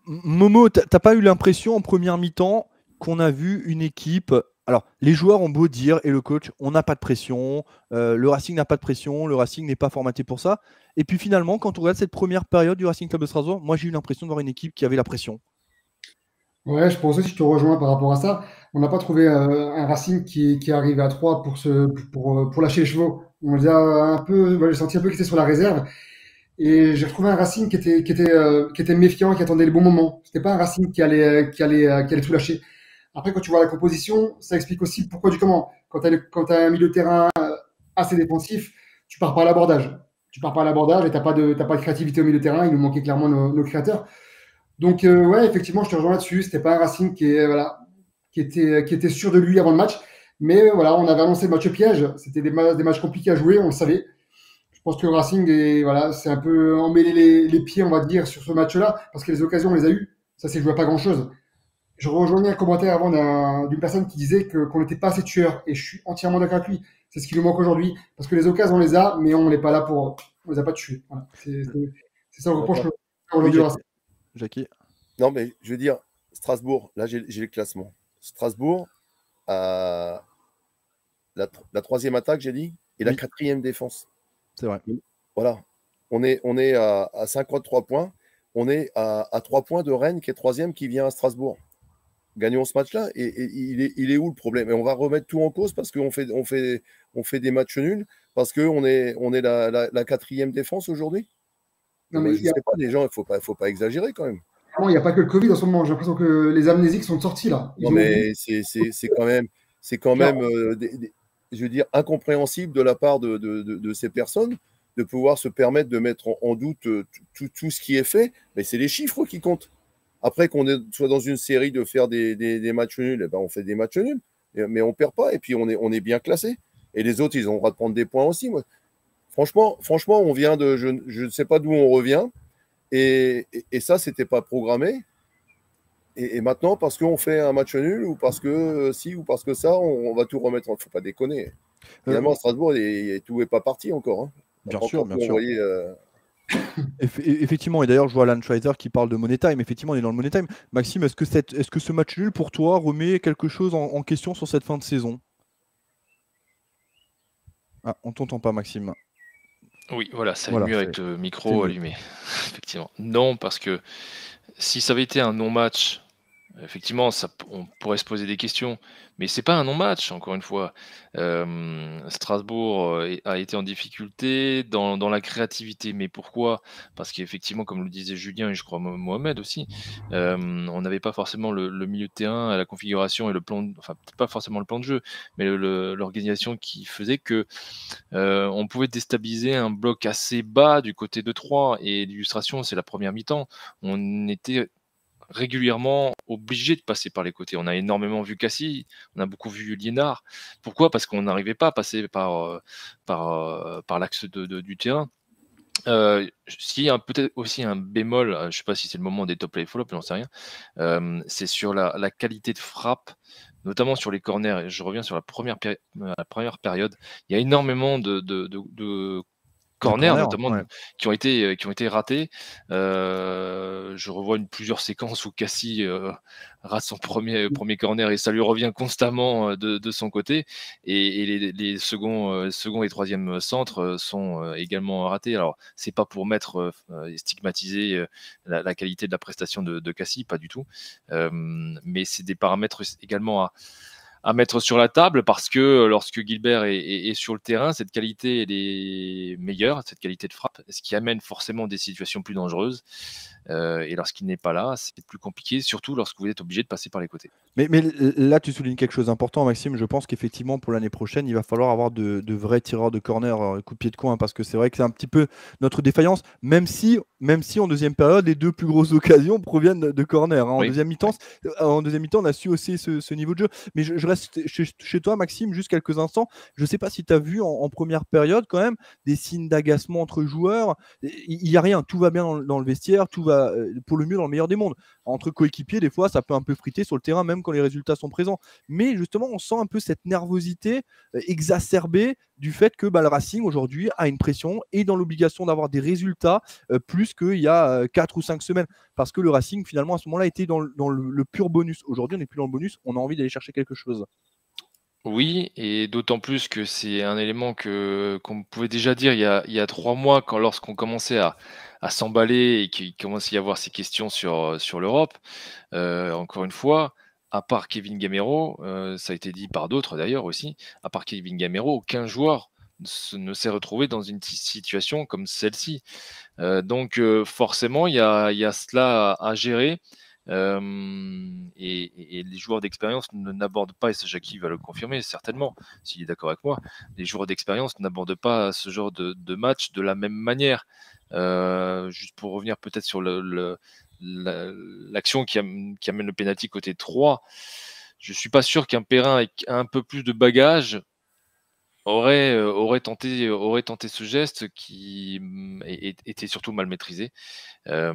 Momo, t'as pas eu l'impression en première mi-temps qu'on a vu une équipe alors, les joueurs ont beau dire, et le coach, on n'a pas de pression, euh, le Racing n'a pas de pression, le Racing n'est pas formaté pour ça. Et puis finalement, quand on regarde cette première période du Racing Club de Strasbourg, moi j'ai eu l'impression de voir une équipe qui avait la pression. Ouais, je pensais, si je te rejoins par rapport à ça, on n'a pas trouvé euh, un Racing qui, qui arrive à 3 pour, se, pour, euh, pour lâcher les chevaux. On les a un peu, j'ai senti un peu qu'il était sur la réserve. Et j'ai retrouvé un Racing qui était, qui était, qui était méfiant, qui attendait le bon moment. C'était pas un Racing qui allait, qui allait, qui allait tout lâcher. Après, quand tu vois la composition, ça explique aussi pourquoi du comment. Quand tu as, un milieu de terrain euh, assez défensif, tu pars pas à l'abordage. Tu pars pas à l'abordage et tu n'as pas, de, pas de créativité au milieu de terrain. Il nous manquait clairement nos, créateurs. Donc, euh, ouais, effectivement, je te rejoins là-dessus. C'était pas un Racing qui, est, voilà, qui, était, qui était sûr de lui avant le match. Mais voilà, on avait annoncé le match piège. C'était des, matchs compliqués à jouer, on le savait. Je pense que Racing est, voilà, un peu emmêlé les, les, pieds, on va dire, sur ce match-là, parce que les occasions, on les a eues. Ça s'est joué à pas grand-chose je rejoignais un commentaire avant d'une personne qui disait qu'on n'était pas assez tueurs. Et je suis entièrement d'accord avec lui. C'est ce qui nous manque aujourd'hui. Parce que les occasions, on les a, mais on n'est pas là pour. On les a pas tués. C'est ça le reproche aujourd'hui. Jackie Non, mais je veux dire, Strasbourg, là, j'ai le classement. Strasbourg, a la, troisième attaque, j'ai dit, et la quatrième défense. C'est vrai. Voilà. On est, on est à, à 53 points. On est à, à 3 points de Rennes, qui est troisième, qui vient à Strasbourg gagnons ce match-là. Et, il, est, il, est, où le problème? Et on va remettre tout en cause parce qu'on fait, on fait, on fait des matchs nuls, parce qu'on est, on est la, la, quatrième défense aujourd'hui? Non, mais je sais pas, les gens, il ne faut pas, faut pas exagérer quand même. Il n'y a pas que le Covid en ce moment. J'ai l'impression que les amnésiques sont sortis là. non, mais c'est quand même, c'est quand même euh, je veux dire, incompréhensible de la part de, de, de, ces personnes de pouvoir se permettre de mettre en, doute euh, tout, tout, ce qui est fait. Mais c'est les chiffres qui comptent. Après qu'on soit dans une série de faire des, des, matchs nuls, eh ben on fait des matchs nuls. mais on perd pas et puis on est, on est bien classé. Et les autres, ils ont le droit de prendre des points aussi. Moi. Franchement, franchement, on vient de, je, ne sais pas d'où on revient. Et, et, ça, c'était pas programmé. Et, maintenant, parce qu'on fait un match nul, ou parce que si, ou parce que ça, on, va tout remettre. Il ne faut pas déconner. Finalement, Strasbourg, tout n'est pas parti encore. Hein. Bien sûr, bien sûr. Euh, effectivement, et d'ailleurs, je vois Alan Schweizer qui parle de Money Time. Effectivement, on est dans le Money Time. Maxime, est-ce que, cette, -ce que ce match nul, pour toi, remet quelque chose en, question sur cette fin de saison? Ah, on t'entend pas, Maxime. Oui, voilà, c'est mieux avec le micro allumé. <laughs> Effectivement. Non, parce que si ça avait été un non-match Effectivement, on pourrait se poser des questions, mais c'est pas un non-match, encore une fois. Strasbourg euh, a été en difficulté dans, la créativité, mais pourquoi? Parce qu'effectivement, comme le disait Julien et je crois Mohamed aussi, on n'avait pas forcément le, milieu de terrain, la configuration et le plan, enfin pas forcément le plan de jeu, mais l'organisation qui faisait que on pouvait déstabiliser un bloc assez bas du côté de 3 et l'illustration, c'est la première mi-temps. On était régulièrement obligé de passer par les côtés. On a énormément vu Cassie, on a beaucoup vu Liénard. Pourquoi? Parce qu'on n'arrivait pas à passer par, euh, par, euh, par l'axe du terrain. Euh, si peut-être aussi un bémol, je ne sais pas si c'est le moment des top play follow, j'en sais rien, c'est sur la, qualité de frappe, notamment sur les corners. Je reviens sur la première, période. Il y a énormément de corners, notamment qui ont été euh, qui ont été ratés. Euh, je revois une, plusieurs séquences où Cassie euh, rate son premier premier corner et ça lui revient constamment de, de son côté. Et, les, les, seconds second et troisième centres sont également ratés. Alors c'est pas pour mettre stigmatiser la, la, qualité de la prestation de, de Cassie, pas du tout. mais c'est des paramètres également à à mettre sur la table parce que lorsque Gilbert est, sur le terrain, cette qualité est meilleure, cette qualité de frappe, ce qui amène forcément des situations plus dangereuses. Euh, et lorsqu'il n'est pas là, c'est plus compliqué, surtout lorsque vous êtes obligé de passer par les côtés. Mais, mais là, tu soulignes quelque chose d'important, Maxime. Je pense qu'effectivement, pour l'année prochaine, il va falloir avoir de, vrais tireurs de corner, euh, coup de pied de coin, parce que c'est vrai que c'est un petit peu notre défaillance, même si, même si en deuxième période, les deux plus grosses <laughs> occasions proviennent de, corner. Hein. En, deuxième mi-temps, euh, en deuxième mi-temps, on a su aussi ce, niveau de jeu. Mais je, reste chez, toi, Maxime, juste quelques instants. Je ne sais pas si tu as vu en, première période, quand même, des signes d'agacement entre joueurs. Il n'y a rien, tout va bien dans, le vestiaire, tout va euh, pour le mieux dans le meilleur des mondes. Entre coéquipiers, des fois, ça peut un peu friter sur le terrain, même quand les résultats sont présents. Mais justement, on sent un peu cette nervosité euh, exacerbée du fait que bah, le Racing aujourd'hui a une pression et dans l'obligation d'avoir des résultats euh, plus qu'il y a 4 ou 5 semaines. Parce que le Racing, finalement, à ce moment-là, était dans, le, pur bonus. Aujourd'hui, on n'est plus dans le bonus, on a envie d'aller chercher quelque chose. Oui, et d'autant plus que c'est un élément que qu'on pouvait déjà dire il y a, il y a trois mois, quand lorsqu'on commençait à, à s'emballer et qu'il commence à y avoir ces questions sur, sur l'Europe. Euh, encore une fois, à part Kevin Gamero, euh, ça a été dit par d'autres d'ailleurs aussi, à part Kevin Gamero, aucun joueur ne s'est retrouvé dans une situation comme celle-ci. Euh, donc forcément, il y a, cela à, gérer. et, les joueurs d'expérience n'abordent pas, et ça Jackie va le confirmer certainement, s'il est d'accord avec moi, les joueurs d'expérience n'abordent pas ce genre de, match de la même manière. Euh, juste pour revenir peut-être sur l'action qui, amène le pénalty côté 3, je suis pas sûr qu'un Perrin avec un peu plus de bagage aurait, euh, aurait tenté ce geste qui mm, était surtout mal maîtrisé. Euh,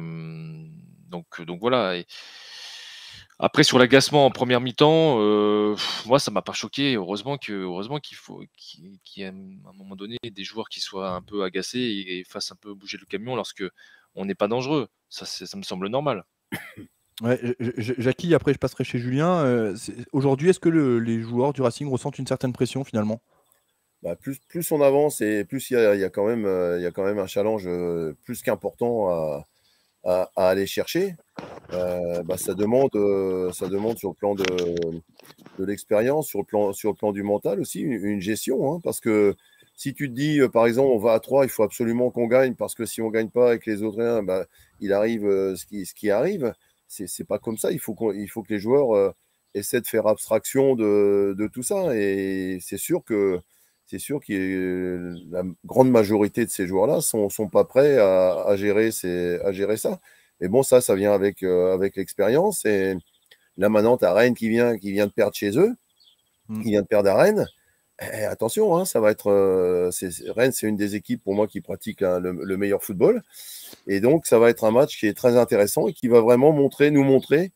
donc, donc voilà. Après, sur l'agacement en première mi-temps, euh, moi, ça m'a pas choqué. Heureusement que, heureusement qu'il faut qu'il y ait à un moment donné des joueurs qui soient un peu agacés et, fassent un peu bouger le camion lorsque on n'est pas dangereux. Ça, ça me semble normal. <coughs> Ouais, Jackie, après je passerai chez Julien. Euh, aujourd'hui, est-ce que les joueurs du Racing ressentent une certaine pression finalement? Bah, plus, plus on avance et plus il y a, quand même, euh, il y a quand même un challenge plus qu'important à, à, aller chercher, euh, bah, ça, demande, euh, ça demande sur le plan de, de l'expérience, sur, le plan, sur le plan du mental aussi, une, gestion. Hein, parce que si tu te dis, euh, par exemple, on va à 3, il faut absolument qu'on gagne, parce que si on ne gagne pas avec les autres, rien, bah, il arrive ce, qui, ce qui arrive. C'est n'est pas comme ça. Il faut, il faut que les joueurs essaient de faire abstraction de, de tout ça. Et c'est sûr que c'est sûr que la grande majorité de ces joueurs-là ne sont, sont, pas prêts à, gérer à gérer ça. Mais bon, ça, ça vient avec, euh, avec l'expérience. Et là, maintenant, tu as Rennes qui vient, qui vient de perdre chez eux. Mm. Il vient de perdre à Rennes. Eh, attention, hein, ça va être. Euh, Rennes, c'est une des équipes pour moi qui pratique hein, le, meilleur football. Et donc, ça va être un match qui est très intéressant et qui va vraiment montrer, nous montrer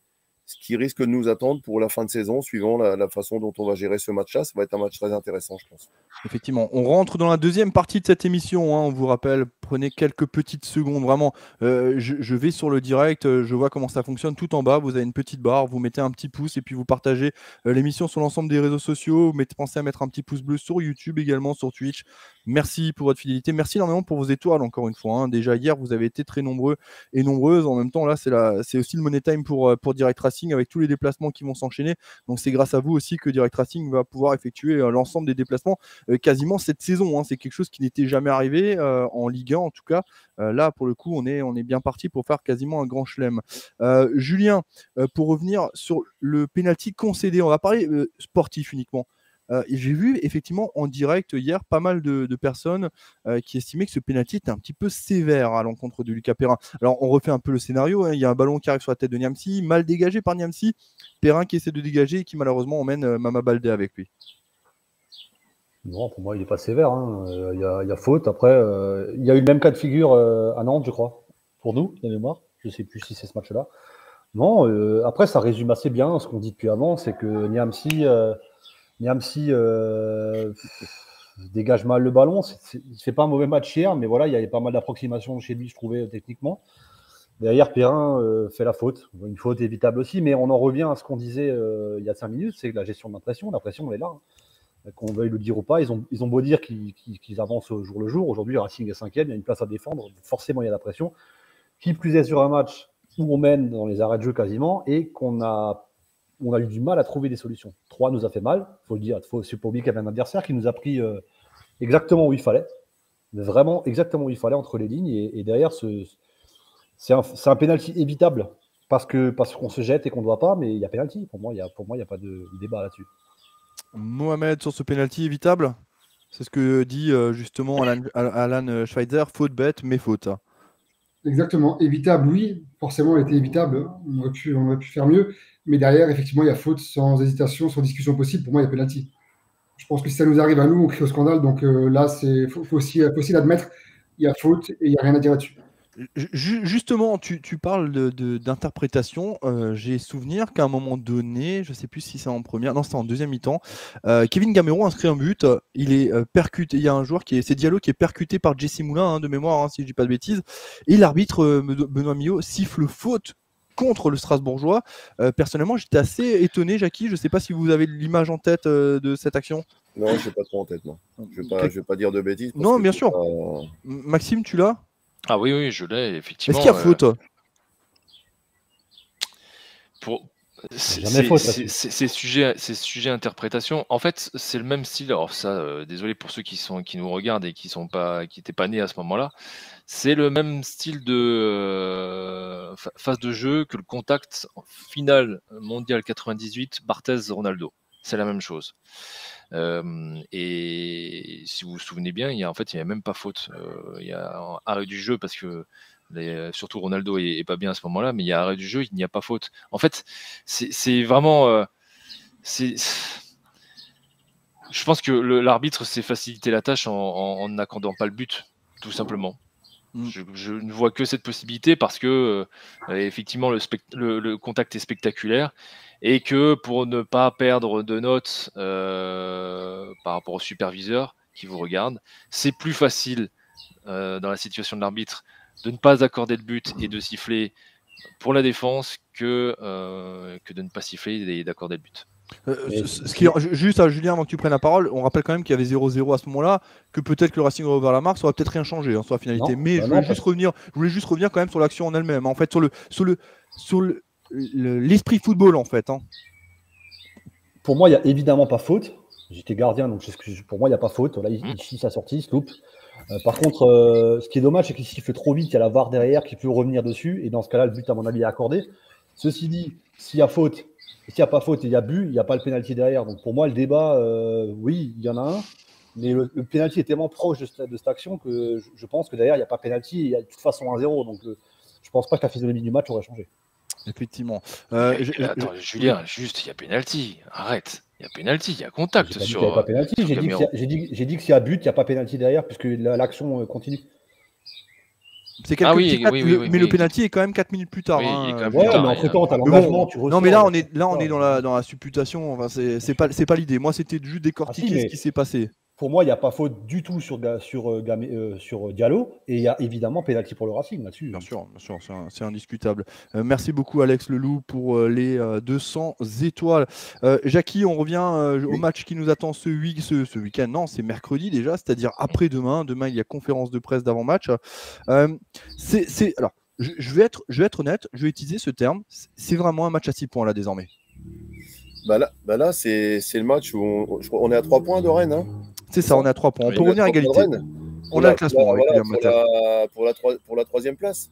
ce qui risque de nous attendre pour la fin de saison, suivant la, façon dont on va gérer ce match-là. Ça va être un match très intéressant, je pense. Effectivement, on rentre dans la deuxième partie de cette émission. Hein. on vous rappelle, prenez quelques petites secondes. Vraiment, euh, je, vais sur le direct, euh, je vois comment ça fonctionne. Tout en bas, vous avez une petite barre, vous mettez un petit pouce et puis vous partagez euh, l'émission sur l'ensemble des réseaux sociaux. Pensez à mettre un petit pouce bleu sur YouTube également, sur Twitch. Merci pour votre fidélité. Merci énormément pour vos étoiles, encore une fois. Hein. Déjà hier, vous avez été très nombreux et nombreuses. En même temps, là, c'est aussi le Money Time pour, pour Direct Racing avec tous les déplacements qui vont s'enchaîner. Donc, c'est grâce à vous aussi que Direct Racing va pouvoir effectuer l'ensemble des déplacements quasiment cette saison. Hein. C'est quelque chose qui n'était jamais arrivé en Ligue 1, en tout cas. là, pour le coup, on est, on est bien parti pour faire quasiment un grand chelem. Julien, pour revenir sur le penalty concédé, on va parler sportif uniquement. J'ai vu effectivement en direct hier pas mal de, personnes qui estimaient que ce penalty était un petit peu sévère à l'encontre de Lucas Perrin. Alors on refait un peu le scénario. Hein. Il y a un ballon qui arrive sur la tête de Niamsi, mal dégagé par Niamsi. Perrin qui essaie de dégager et qui malheureusement emmène Mama Baldé avec lui. Non, pour moi, il n'est pas sévère. Hein. Euh, il, y a, faute. Après, euh, il y a eu le même cas de figure euh, à Nantes, je crois, pour nous, de mémoire. Je ne sais plus si c'est ce match-là. Non, après, ça résume assez bien ce qu'on dit depuis avant c'est que Niamsi, Niamsi dégage mal le ballon. fait pas un mauvais match hier, mais voilà, il y avait pas mal d'approximations chez lui, je trouvais, techniquement. Derrière, Perrin fait la faute. Une faute évitable aussi, mais on en revient à ce qu'on disait il y a cinq minutes c'est la gestion de l'impression. La pression, elle est là. Hein qu'on veuille le dire ou pas, ils ont, beau dire qu'ils avancent au jour le jour. Aujourd'hui, Racing est cinquième, il y a une place à défendre, forcément il y a la pression. Qui plus est sur un match où on mène dans les arrêts de jeu quasiment et qu'on a, on a eu du mal à trouver des solutions. 3 nous a fait mal, il faut le dire, il faut pas oublier qu'il y avait un adversaire qui nous a pris euh, exactement où il fallait, vraiment exactement où il fallait entre les lignes et, derrière, c'est un, un penalty évitable parce qu'on parce qu'on se jette et qu'on ne doit pas, mais il y a penalty. Pour moi, il n'y a, a pas de débat là-dessus. Mohamed sur ce penalty évitable C'est ce que dit euh, justement Alan, Alan, Schweitzer, faute bête, mais faute. Exactement, évitable, oui, forcément, elle était évitable. On aurait, pu, on aurait pu faire mieux, mais derrière, effectivement, il y a faute sans hésitation, sans discussion possible. Pour moi, il y a penalty. Je pense que si ça nous arrive à nous, on crie au scandale. Donc euh, là, il faut, aussi, faut l'admettre. Il y a faute et il n'y a rien à dire là-dessus. Justement, tu, parles d'interprétation. Euh, J'ai souvenir qu'à un moment donné, je ne sais plus si c'est en première, non, c'est en deuxième mi-temps, euh, Kevin Gamero inscrit un but. Il est percuté. Il y a un joueur qui est, c'est Diallo qui est percuté par Jesse Moulin, hein, de mémoire, hein, si je dis pas de bêtises. Et l'arbitre Benoît Millot siffle faute contre le Strasbourgeois. personnellement, j'étais assez étonné, Jackie. Je ne sais pas si vous avez l'image en tête de cette action. Non, je n'ai pas trop en tête. Non. Je ne vais, pas dire de bêtises. Non, bien sûr. Maxime, tu l'as? Ah oui, oui, je l'ai, effectivement. Est-ce qu'il y a faute? euh, Pour... C'est sujet, sujet interprétation. En fait, c'est le même style. Alors ça, euh, désolé pour ceux qui sont qui nous regardent et qui sont pas, qui n'étaient pas nés à ce moment-là. C'est le même style de euh, phase de jeu que le contact final mondial 98 Barthez Ronaldo. C'est la même chose et si vous vous souvenez bien, il y a, en fait, il n'y a même pas faute. il y a un arrêt du jeu parce que surtout Ronaldo est, pas bien à ce moment-là, mais il y a arrêt du jeu, il n'y a pas faute. En fait, c'est vraiment. c'est je pense que l'arbitre s'est facilité la tâche en n'accordant pas le but, tout simplement. Mmh. Je, ne vois que cette possibilité parce que effectivement le, le, contact est spectaculaire et que pour ne pas perdre de notes euh, par rapport au superviseur qui vous regarde, c'est plus facile euh, dans la situation de l'arbitre de ne pas accorder de but et de siffler pour la défense que, euh, que de ne pas siffler et d'accorder le but. ce qui, juste à Julien, avant que tu prennes la parole, on rappelle quand même qu'il y avait 0-0 à ce moment-là, que peut-être que le Racing ouvert la marque, ça aurait peut-être rien changé en hein, sur la finalité. Mais bah je, voulais juste revenir, je voulais juste revenir quand même sur l'action en elle-même. En fait, sur le, sur le, sur le, l'esprit football en fait. Hein. Pour moi, il n'y a évidemment pas faute. J'étais gardien, donc pour moi, il n'y a pas faute. Là, mmh. ici, sa sortie, il se loupe. Euh, par contre, euh, ce qui est dommage, c'est qu'il siffle trop vite. Il y a la VAR derrière qui peut revenir dessus. Et dans ce cas-là, le but, à mon avis, est accordé. Ceci dit, s'il y a faute, s'il n'y a pas faute et il y a but, il n'y a pas le pénalty derrière. Donc pour moi, le débat, euh, oui, il y en a un. Mais le, le pénalty est tellement proche de, cette action que je, pense que derrière, il n'y a pas pénalty. Il y a de toute façon 1-0. Donc je ne pense pas que la physionomie du match aurait changé. Effectivement. Euh, Julien, juste, il y a pénalty. Arrête. Il y a pénalty, il y a contact J'ai pas dit sur. pas pénalty, sur j'ai dit, qu'il y a- Camero. j'ai dit- j'ai dit que s'il y a but, il n'y a pas pénalty derrière, puisque la- l'action euh, continue. C'est quelques Ah oui, petits quatre- oui, oui, le- oui, mais oui. le penalty est quand même 4 minutes plus tard. Oui, hein, euh, Ouais, plus tard, mais entre temps, t'as Mais l'engagement, bon, tu non, mais là, on est, là, on est dans la, dans la supputation. Enfin, c'est c'est pas, c'est pas l'idée. Moi, c'était juste décortiquer mais- ce qui s'est passé. Pour moi, il n'y a pas faute du tout sur, sur, euh, euh, sur Diallo, et il y a évidemment pénalty pour le Racing là-dessus. Bien sûr, bien sûr, c'est indiscutable. Euh, merci beaucoup Alex Leloup pour euh, les euh, 200 étoiles. Euh, Jackie, on revient euh, au Oui. match qui nous attend ce, week ce, ce week-end. Non, c'est mercredi déjà, c'est-à-dire après-demain. Demain, il y a conférence de presse d'avant-match. Euh, c'est, alors, je, je vais être, je vais être honnête, je vais utiliser ce terme. C'est- vraiment un match à 6 points là désormais. Bah là, bah là c'est le match où on est à 3 points de Rennes. Hein. C'est ça, on à 3 points. On peut revenir à égalité. On a le classement pour la- avec William pour, troisième place.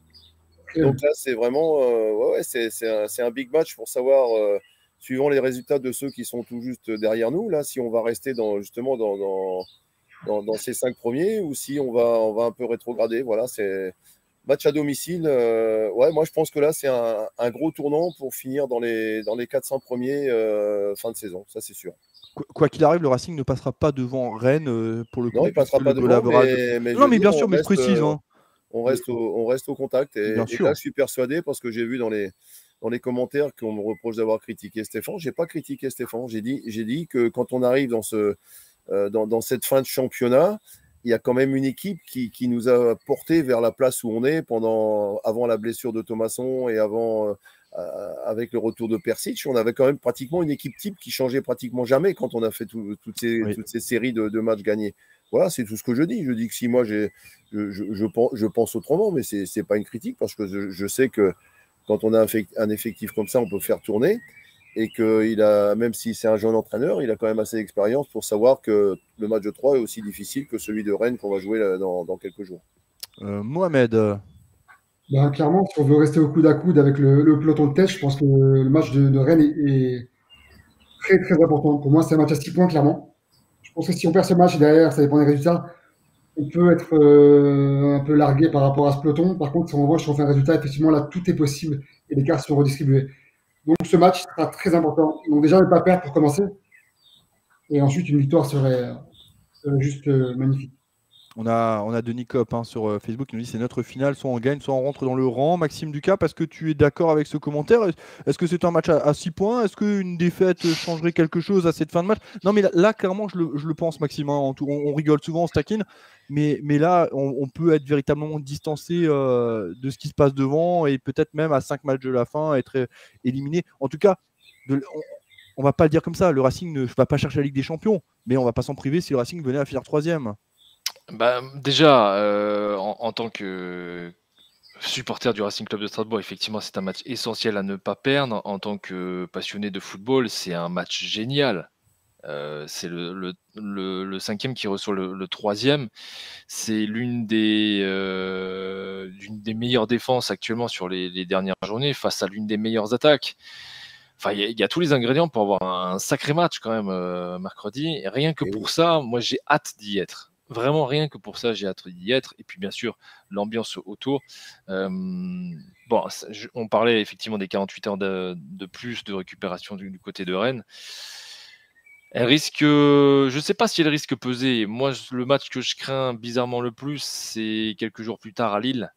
Donc là, c'est vraiment euh, ouais, ouais, c'est un, big match pour savoir, euh, suivant les résultats de ceux qui sont tout juste derrière nous, là, si on va rester dans, justement dans, dans, dans, dans ces cinq premiers ou si on va, on va un peu rétrograder. Voilà, c'est match à domicile. euh, ouais, moi, je pense que là, c'est un, un gros tournant pour finir dans les, dans les 400 premiers euh, fin de saison. Ça, c'est sûr. Quoi- qu'il arrive, le Racing ne passera pas devant Rennes euh, pour le coup. Non, il passera pas devant, mais, mais Non, mais dire, bien sûr, mais je précise. euh, hein. on reste au, on reste au contact. Et, Bien et sûr. là, je suis persuadé parce que j'ai vu dans les, dans les commentaires qu'on me reproche d'avoir critiqué Stéphane. J'ai pas critiqué Stéphane. J'ai dit, j'ai dit que quand on arrive dans, ce, euh, dans, dans cette fin de championnat, il y a quand même une équipe qui, qui nous a porté vers la place où on est pendant, avant la blessure de Thomasson et avant, euh, euh, avec le retour de Persic. On avait quand même pratiquement une équipe type qui changeait pratiquement jamais quand on a fait tout- toutes, ces, Oui. toutes ces séries de, de matchs gagnés. Voilà, c'est tout ce que je dis. Je dis que si moi je, je, je pense, je pense autrement, mais c'est n'est pas une critique parce que je, je sais que quand on a un, effect- un effectif comme ça, on peut faire tourner et que il a, même si c'est un jeune entraîneur, il a quand même assez d'expérience pour savoir que le match de 3 est aussi difficile que celui de Rennes qu'on va jouer dans, dans quelques jours. Euh, Mohamed, Ben, clairement, si on veut rester au coude à coude avec le, le peloton de tête, je pense que le match de, de Rennes est, est très très important. Pour moi, c'est un match à 6 points, clairement. Je pense que si on perd ce match et derrière, ça dépend des résultats, on peut être euh, un peu largué par rapport à ce peloton. Par contre, si en revanche, si on fait un résultat, effectivement, là, tout est possible et les cartes sont redistribuées. Donc ce match sera très important. Donc déjà, ne pas perdre pour commencer. Et ensuite, une victoire serait, serait juste euh, magnifique. On a, on a Denis Cop hein, sur euh, Facebook qui nous dit c'est notre finale, soit on gagne, soit on rentre dans le rang. Maxime Ducas, parce que tu es d'accord avec ce commentaire Est-ce que c'est un match à 6 points? Est-ce qu'une défaite changerait quelque chose à cette fin de match? Non, mais là, clairement, je le, je le pense, Maxime. hein, on, rigole souvent, on se taquine. Mais, mais là, on, peut être véritablement distancé euh, de ce qui se passe devant et peut-être même à 5 matchs de la fin être euh, éliminé. En tout cas, on, on va pas le dire comme ça. Le Racing ne va pas chercher la Ligue des Champions, mais on va pas s'en priver si le Racing venait à finir troisième. Bah, déjà, euh, en, en tant que supporter du Racing Club de Strasbourg, effectivement, c'est un match essentiel à ne pas perdre. En tant que passionné de football, c'est un match génial. Euh, c'est le, le, le- le cinquième qui reçoit le, troisième. C'est l'une des, euh, des meilleures défenses actuellement sur les, les dernières journées face à l'une des meilleures attaques. Enfin, il y, a- il y a tous les ingrédients pour avoir un, sacré match quand même euh, mercredi. Et rien que Et pour oui. ça, moi j'ai hâte d'y être. Vraiment, rien que pour ça, j'ai hâte d'y être. Et puis, bien sûr, l'ambiance autour. Euh, bon, on parlait effectivement des 48 heures de, de plus de récupération du, du côté de Rennes. Elle risque, je ne sais pas si elle risque peser. Moi, le match que je crains bizarrement le plus, c'est quelques jours plus tard à Lille.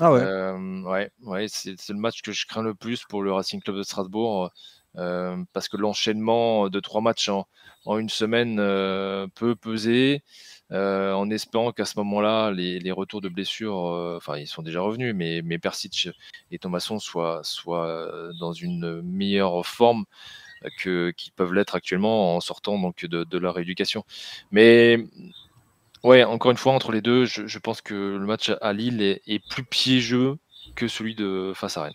Ah ouais. Euh, ouais, ouais, c'est le match que je crains le plus pour le Racing Club de Strasbourg euh, parce que l'enchaînement de trois matchs en, en une semaine peut peser. Euh, en espérant qu'à ce moment-là, les, les retours de blessures, euh, enfin, ils sont déjà revenus, mais, mais Persic et Thomasson soient, soient euh, dans une meilleure forme que qu'ils peuvent l'être actuellement en sortant donc de, de leur éducation. Mais ouais, encore une fois, entre les deux, je, je pense que le match à Lille est, est plus piégeux que celui de face à Rennes.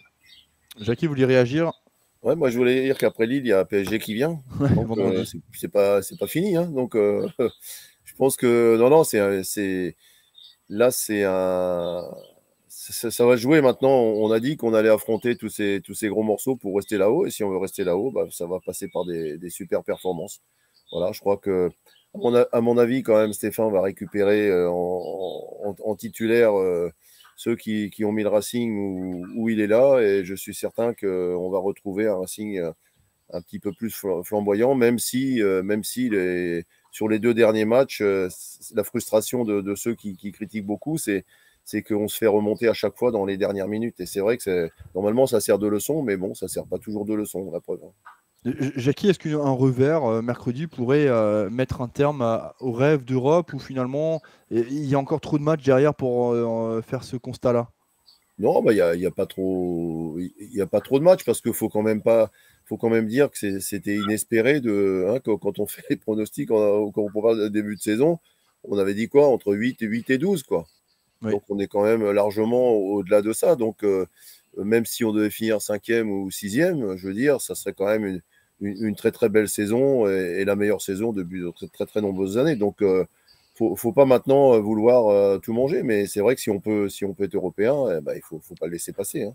Jackie, vous voulez réagir? Ouais, moi je voulais dire qu'après Lille, il y a PSG qui vient. Donc, euh, c'est- pas, c'est pas fini. hein. Donc, euh, pense que non, non, c'est, là, c'est un, ça, va jouer maintenant. On a dit qu'on allait affronter tous ces, tous ces gros morceaux pour rester là-haut. Et si on veut rester là-haut, bah, ça va passer par des, des super performances. Voilà, je crois que, à mon, avis, quand même, Stéphane va récupérer euh, en, en- en titulaire euh, ceux qui, qui ont mis le Racing où, où il est là. Et je suis certain qu'on va retrouver un Racing euh, un petit peu plus flamboyant, même si, même si les, sur les deux derniers matchs, la frustration de, ceux qui, critiquent beaucoup, c'est c'est qu'on se fait remonter à chaque fois dans les dernières minutes. Et c'est vrai que normalement, ça sert de leçon, mais bon, ça sert pas toujours de leçon, la preuve. Hein. Jackie, est-ce qu'un revers euh, mercredi pourrait euh, mettre un terme au rêve d'Europe ou finalement il y a encore trop de matchs derrière pour euh, faire ce constat-là? Non, bah, il n'y a, a, pas trop, a pas trop de matchs parce qu'il faut quand même pas, faut quand même dire que c'était inespéré de hein, quand, on fait les pronostics, quand, on parle de début de saison, on avait dit quoi entre 8 et 8 et 12 quoi. Donc on est quand même largement au-delà de ça. Donc même si on devait finir cinquième ou sixième, je veux dire, ça serait quand même une, une, très très belle saison et, la meilleure saison depuis de très très, nombreuses années. Donc, euh, faut, faut pas maintenant euh, vouloir euh, tout manger, mais c'est vrai que si on peut, si on peut être européen, eh ben, il faut, faut pas le laisser passer. Hein.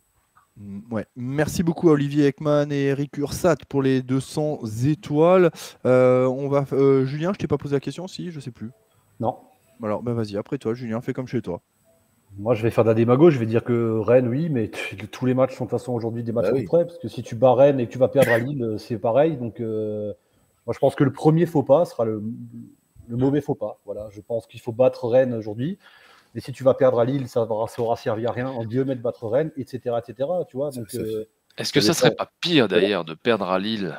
Mm, ouais. Merci beaucoup à Olivier Ekman et Eric Ursat pour les 200 étoiles. on va, Julien, je t'ai pas posé la question, si, je sais plus. Non. Alors, ben vas-y, après toi, Julien, fais comme chez toi. Moi, je vais faire de la démago. Je vais dire que Rennes, oui, mais tous les matchs sont de toute façon aujourd'hui des matchs bah près. Parce que si tu bats Rennes et que tu vas perdre à Lille, euh, c'est pareil. Donc, euh, moi, je pense que le premier faux pas sera le, mauvais faux pas. Voilà, je pense qu'il faut battre Rennes aujourd'hui. Et si tu vas perdre à Lille, ça aura, ça aura servi à rien en guillemets de battre Rennes, etc., etc. Tu vois. Donc, euh, Est-ce que ça serait pas pire d'ailleurs de perdre à Lille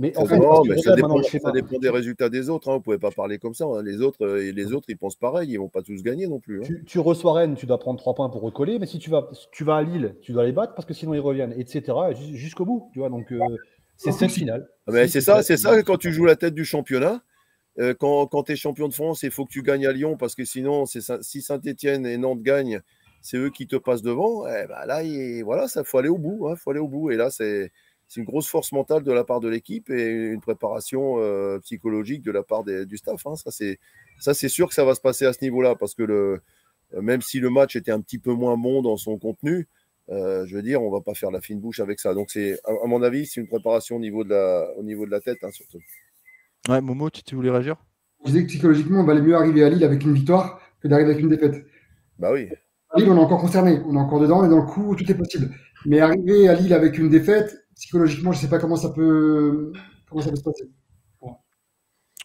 mais en fait, ça, dépend, des résultats des autres. Hein. Vous ne pouvez pas parler comme ça. Hein. Les, autres, euh, les autres, ils pensent pareil. Ils ne vont pas tous gagner non plus. Hein. Tu, reçois Rennes, tu dois prendre 3 points pour recoller. Mais si tu vas, tu vas à Lille, tu dois les battre parce que sinon ils reviennent, etc. Jusqu'au bout. Tu vois, donc euh, c'est cette finale. Ah, c'est ça, c'est ça quand tu joues la tête du championnat. Euh, quand, tu es champion de France, il faut que tu gagnes à Lyon parce que sinon, si Saint-Etienne et Nantes gagnent, c'est eux qui te passent devant. Eh ben là, il, voilà, ça faut aller au bout. faut aller au bout. Et là, c'est une grosse force mentale de la part de l'équipe et une préparation euh, psychologique de la part du staff. Hein. Ça, c'est, sûr que ça va se passer à ce niveau-là parce que euh, même si le match était un petit peu moins bon dans son contenu, euh, je veux dire, on va pas faire la fine bouche avec ça. Donc, à, mon avis, c'est une préparation au niveau de la, au niveau de la tête, hein, surtout. Ouais, Momo, tu, tu voulais réagir? Je disais que psychologiquement, on valait mieux arriver à Lille avec une victoire que d'arriver avec une défaite. Bah oui. À Lille, on est encore concerné, on est encore dedans, on est dans le coup, tout est possible. Mais arriver à Lille avec une défaite, psychologiquement, je ne sais pas comment ça peut, comment ça peut se passer.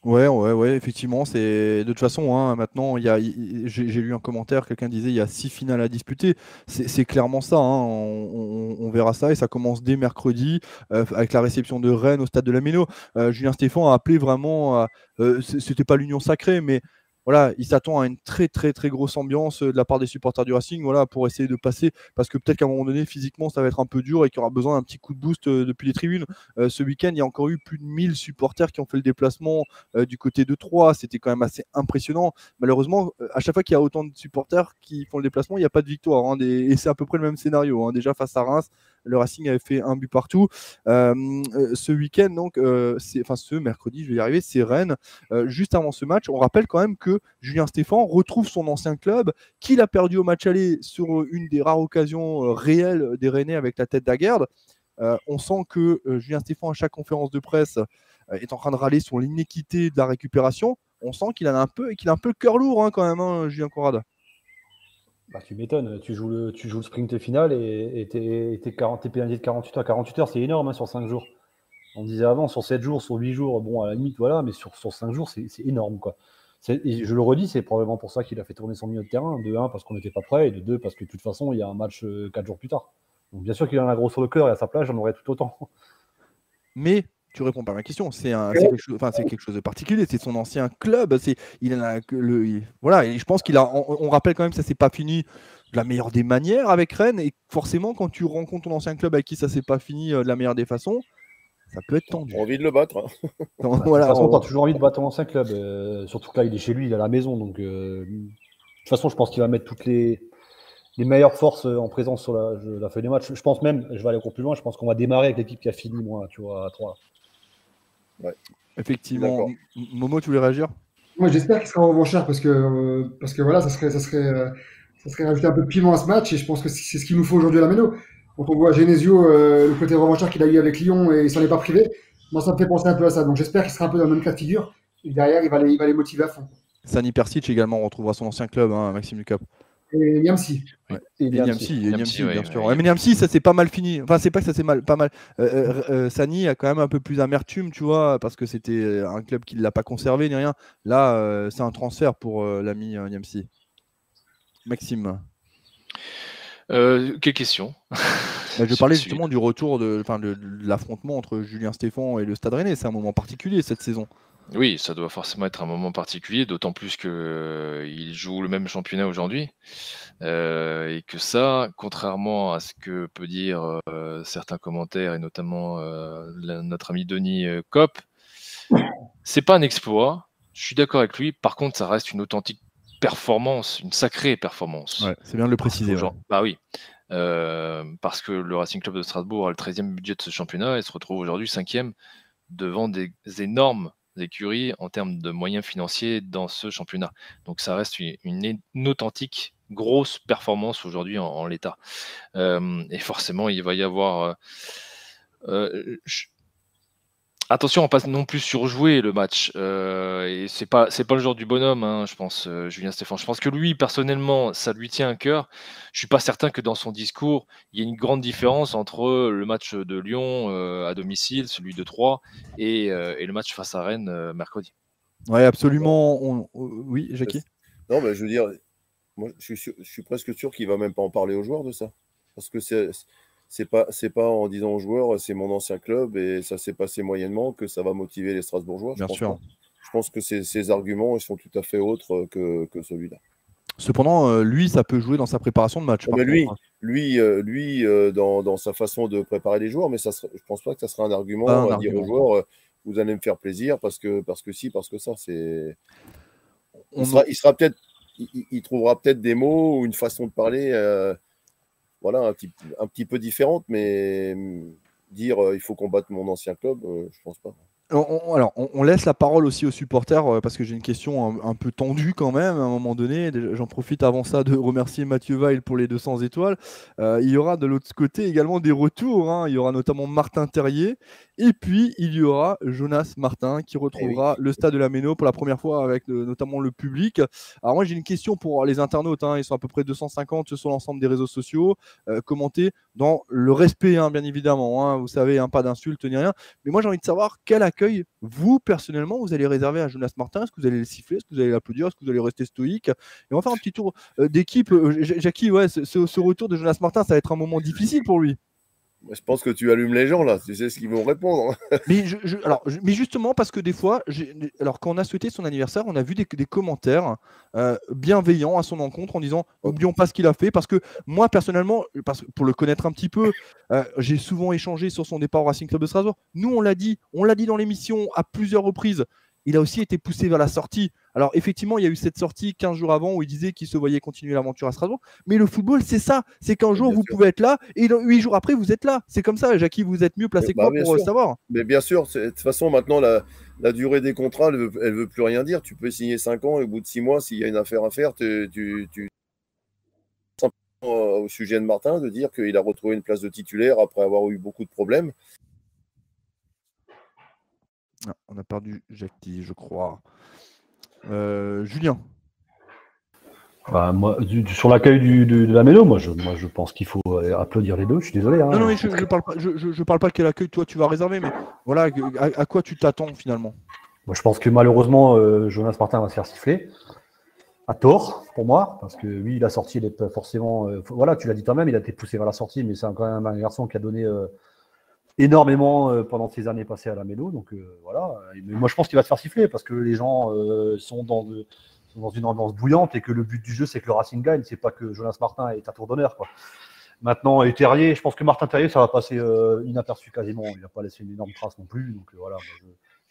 Ouais, ouais, ouais, effectivement, c'est de toute façon, hein, maintenant, il y a, j'ai, lu un commentaire, quelqu'un disait il y a six finales à disputer. C'est, clairement ça, hein, on, verra ça et ça commence dès mercredi euh, avec la réception de Rennes au stade de la Méno. Euh, Julien Stéphane a appelé vraiment, euh, c'était pas l'union sacrée, mais voilà, il s'attend à une très très très grosse ambiance euh, de la part des supporters du Racing, voilà, pour essayer de passer, parce que peut-être qu'à un moment donné, physiquement, ça va être un peu dur et qu'il y aura besoin d'un petit coup de boost euh, depuis les tribunes. Euh, ce week-end, il y a encore eu plus de 1000 supporters qui ont fait le déplacement du côté de Troyes. C'était quand même assez impressionnant. Malheureusement, à chaque fois qu'il y a autant de supporters qui font le déplacement, il n'y a pas de victoire. Hein, et c'est à peu près le même scénario. Hein. Déjà face à Reims, le Racing avait fait un but partout. Euh, euh, ce week-end, donc, euh, enfin ce mercredi, je vais y arriver, c'est Rennes. juste avant ce match, on rappelle quand même que Julien Stéphan retrouve son ancien club, qu'il a perdu au match aller sur une des rares occasions réelles des Rennais avec la tête d'Aguerd. on sent que Julien Stéphan, à chaque conférence de presse, est en train de râler sur l'inéquité de la récupération. On sent qu'il a un peu, qu'il a un peu le cœur lourd hein, quand même, hein, Julien Conrad. Bah, tu m'étonnes, tu joues le, tu joues le sprint final et tu es, pénalisé de 48 heures. 48 heures, c'est énorme hein, sur 5 jours. On disait avant, sur 7 jours, sur 8 jours, bon, à la limite, voilà, mais sur, sur 5 jours, c'est énorme. quoi. Je le redis, c'est probablement pour ça qu'il a fait tourner son milieu de terrain. De 1, parce qu'on n'était pas prêt, et de 2, parce que de toute façon, il y a un match 4 euh, jours plus tard. Bien sûr qu'il en a gros sur le cœur et à sa place, j'en aurais tout autant. Mais tu réponds pas à ma question. C'est quelque, chose, quelque chose de particulier. C'est son ancien club. C'est, il a le, voilà. Et je pense qu'il a. On, rappelle quand même que ça s'est pas fini de la meilleure des manières avec Rennes. Et forcément, quand tu rencontres ton ancien club avec qui ça s'est pas fini euh, de la meilleure des façons, ça peut être tendu. envie de le battre. Hein. <laughs> de toute façon, tu as toujours envie de battre ton ancien club. Euh, surtout que là, il est chez lui, il est à la maison. Donc, euh, de toute façon, je pense qu'il va mettre toutes les, les meilleures forces en présence sur la, la feuille des matchs. Je pense même, je vais aller encore plus loin, je pense qu'on va démarrer avec l'équipe qui a fini, moi, tu vois, à 3. Effectivement. Momo, tu voulais réagir? Moi, j'espère qu'il sera en revanchard parce que, euh, parce que voilà, ça serait, ça, serait, euh, ça serait rajouter un peu de piment à ce match et je pense que c'est ce qu'il nous faut aujourd'hui à la Méno. Quand on voit Genesio, euh, le côté revanchard qu'il a eu avec Lyon et il s'en est pas privé, moi, ça me fait penser un peu à ça. Donc, j'espère qu'il sera un peu dans le même cas de figure et derrière, il va les, il va les motiver à fond. Sani Persic également retrouvera son ancien club, hein, Maxime Lucap. Et Niamsi. Ouais. Et Niamsi, bien sûr. mais Niamsi, ça s'est pas mal fini. Enfin, c'est pas que ça s'est mal, pas mal. Sani a quand même un peu plus amertume, tu vois, parce que c'était un club qui ne l'a pas conservé ni rien. Là, c'est un transfert pour l'ami Niamsi. Maxime. quelle question? Bah, Je parlais justement du retour de, de, de l'affrontement entre Julien Stéphan et le Stade Rennais. C'est un moment particulier cette saison. Oui, ça doit forcément être un moment particulier, d'autant plus qu'il euh, joue le même championnat aujourd'hui. Euh, et que ça, contrairement à ce que peut dire euh, certains commentaires, et notamment notre ami Denis Kopp, c'est pas un exploit. Je suis d'accord avec lui. Par contre, ça reste une authentique performance, une sacrée performance. c'est bien de le préciser. Bah oui. parce que le Racing Club de Strasbourg a le 13e budget de ce championnat et se retrouve aujourd'hui 5e devant des énormes écuries en termes de moyens financiers dans ce championnat. Donc ça reste une, authentique grosse performance aujourd'hui en, l'état. Euh, et forcément, il va y avoir... Euh, euh, Attention, on passe non plus surjouer le match. Euh, et c'est pas c'est pas le genre du bonhomme, hein, je pense, euh, Julien Stéphane. Je pense que lui, personnellement, ça lui tient à cœur. Je suis pas certain que dans son discours, il y ait une grande différence entre le match de Lyon euh, à domicile, celui de Troyes, et, le match face à Rennes mercredi. Oui, absolument. Oui, Jackie? Non, mais je veux dire, moi, je suis, je suis presque sûr qu'il va même pas en parler aux joueurs de ça, parce que c'est c'est pas c'est pas en disant aux joueurs c'est mon ancien club et ça s'est passé moyennement que ça va motiver les Strasbourgeois. Bien je sûr. je pense que ces, arguments ils sont tout à fait autres que, que celui-là. Cependant, euh, lui, ça peut jouer dans sa préparation de match. mais lui, hein. lui, euh, lui euh, dans, dans, sa façon de préparer les joueurs, mais ça je pense pas que ça sera un argument à dire aux joueurs vous allez me faire plaisir parce que parce que si, parce que ça, c'est. Il sera, il sera peut-être, il, trouvera peut-être des mots ou une façon de parler voilà, un petit, un petit peu différente, mais hum, dire il faut combattre mon ancien club, je pense pas. On, alors, on, laisse la parole aussi aux supporters parce que j'ai une question un, peu tendue quand même à un moment donné. J'en profite avant ça de remercier Mathieu Weil pour les 200 étoiles. il y aura de l'autre côté également des retours. Hein. Il y aura notamment Martin Terrier et puis, il y aura Jonas Martin qui retrouvera eh le stade de la Méno pour la première fois avec euh, notamment le public. Alors, moi, j'ai une question pour les internautes. Hein. Ils sont à peu près 250 sur l'ensemble des réseaux sociaux. Euh, commenter dans le respect, hein, bien évidemment. Vous savez, pas d'insultes ni rien. Mais moi, j'ai envie de savoir quel accueil, vous, personnellement, vous allez réserver à Jonas Martin. Est-ce que vous allez le siffler Est-ce que vous allez l'applaudir Est-ce que vous allez rester stoïque? Et on va faire un petit tour euh, d'équipe. Jackie, ouais, ce retour de Jonas Martin, ça va être un moment difficile pour lui. Je pense que tu allumes les gens là, tu sais ce qu'ils vont répondre. <laughs> mais, alors, mais justement, parce que des fois, alors quand on a souhaité son anniversaire, on a vu des, commentaires euh, bienveillants à son encontre en disant N'oublions pas ce qu'il a fait. Parce que moi, personnellement, parce, pour le connaître un petit peu, euh, j'ai souvent échangé sur son départ au Racing Club de Strasbourg. Nous, on l'a dit, on l'a dit dans l'émission à plusieurs reprises il a aussi été poussé vers la sortie. Alors effectivement, il y a eu cette sortie 15 jours avant où il disait qu'il se voyait continuer l'aventure à Strasbourg. Mais le football, c'est ça. C'est qu'un jour, vous pouvez être là et huit jours après, vous êtes là. C'est comme ça. Jackie, vous êtes mieux placé que bah, moi pour euh, savoir. Mais bien sûr, de toute façon, maintenant, la, durée des contrats, elle ne veut, plus rien dire. Tu peux signer 5 ans et au bout de 6 mois, s'il y a une affaire à faire, tu, tu, au sujet de Martin, de dire qu'il a retrouvé une place de titulaire après avoir eu beaucoup de problèmes. Ah, on a perdu Jackie, je crois. Euh, Julien. Bah, moi, sur l'accueil de, la Mélo, moi je, moi je pense qu'il faut euh, applaudir les deux. Je suis désolé. Hein. Non, non, mais je, ne parle pas. Je, parle pas quel accueil toi tu vas réserver, mais voilà, à, quoi tu t'attends finalement? Moi, je pense que malheureusement, euh, Jonas Martin va se faire siffler. À tort, pour moi, parce que oui, il a sorti, il est forcément. voilà, tu l'as dit toi-même, il a été poussé vers la sortie, mais c'est quand même un garçon qui a donné énormément euh, pendant ces années passées à la Mélo. Donc euh, voilà. Mais moi, je pense qu'il va se faire siffler parce que les gens euh, sont dans, dans, une ambiance bouillante et que le but du jeu, c'est que le Racing gagne. C'est pas que Jonas Martin est à tour d'honneur. Maintenant, et Terrier, je pense que Martin Terrier, ça va passer inaperçu quasiment. Il n'a pas laissé une énorme trace non plus. Donc voilà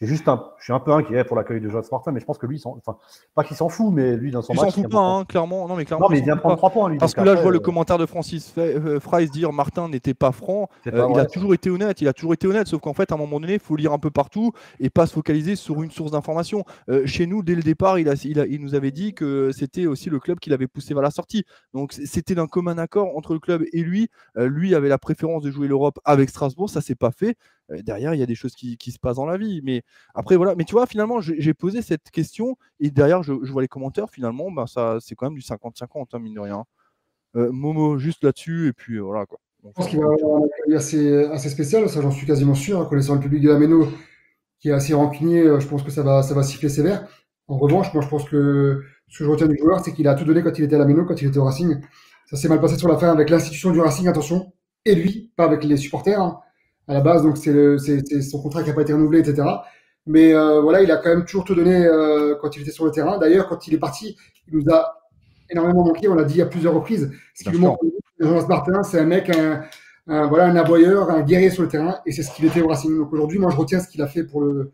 juste un, je suis un peu inquiet pour l'accueil de Jonas Martin, mais je pense que lui, enfin, pas qu'il s'en fout, mais lui, dans son il match. Il s'en fout pas, hein, clairement. Non, mais clairement. il vient prendre 3 points, lui. Parce que là, je vois le commentaire de Francis euh, Fries dire Martin n'était pas franc. Euh, il a toujours été honnête, il a toujours été honnête, sauf qu'en fait, à un moment donné, il faut lire un peu partout et pas se focaliser sur une source d'information. Euh, chez nous, dès le départ, il, a, il, nous avait dit que c'était aussi le club qui l'avait poussé vers la sortie. Donc, c'était d'un commun accord entre le club et lui. lui avait la préférence de jouer l'Europe avec Strasbourg, ça s'est pas fait. Derrière, il y a des choses qui, se passent dans la vie. Mais après, voilà. Mais tu vois, finalement, j'ai posé cette question et derrière, je, vois les commentaires. Finalement, ben, ça, c'est quand même du 50-50, hein, mine de rien. Momo, juste là-dessus, et puis voilà quoi. Je pense qu'il va y avoir un accueil assez, assez spécial, ça j'en suis quasiment sûr, hein, connaissant le public de la Méno, qui est assez rancunier, je pense que ça va, ça va siffler sévère. En revanche, moi je pense que ce que je retiens du joueur, c'est qu'il a tout donné quand il était à la Méno, quand il était au Racing. Ça s'est mal passé sur la fin avec l'institution du Racing, attention, et lui, pas avec les supporters hein, à la base. Donc c'est son contrat qui n'a pas été renouvelé, etc. Mais euh, voilà, il a quand même toujours tout donné euh, quand il était sur le terrain. D'ailleurs, quand il est parti, il nous a énormément manqué. On l'a dit à plusieurs reprises. Ce qui lui manque, Martin, c'est un mec, un, voilà, un aboyeur, un guerrier sur le terrain, et c'est ce qu'il était au Racing. Donc aujourd'hui, moi, je retiens ce qu'il a fait pour le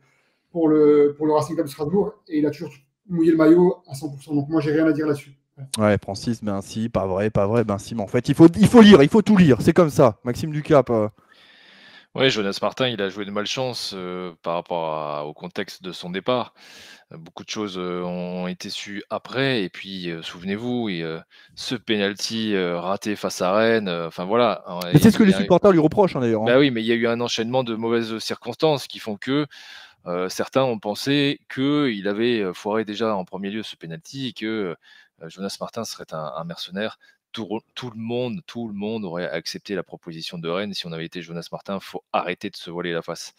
pour le pour le Racing Club de Strasbourg, et il a toujours mouillé le maillot à 100%. Donc moi, j'ai rien à dire là-dessus. Ouais, Francis, ben si, pas vrai, pas vrai, ben si, mais en fait, il faut, il faut lire, il faut tout lire, c'est comme ça. Maxime Ducap. Euh. Oui, Jonas Martin, il a joué de malchance euh, par rapport au contexte de son départ. Euh, beaucoup de choses ont été sues après, et puis souvenez-vous, ce penalty raté face à Rennes, enfin voilà. Hein, c'est ce que les supporters lui reprochent hein, d'ailleurs. Bah oui, mais il y a eu un enchaînement de mauvaises circonstances qui font que certains ont pensé qu'il avait foiré déjà en premier lieu ce penalty et que euh, Jonas Martin serait un, mercenaire. Tout, le monde, tout le monde aurait accepté la proposition de Rennes. Si on avait été Jonas Martin, il faut arrêter de se voiler la face.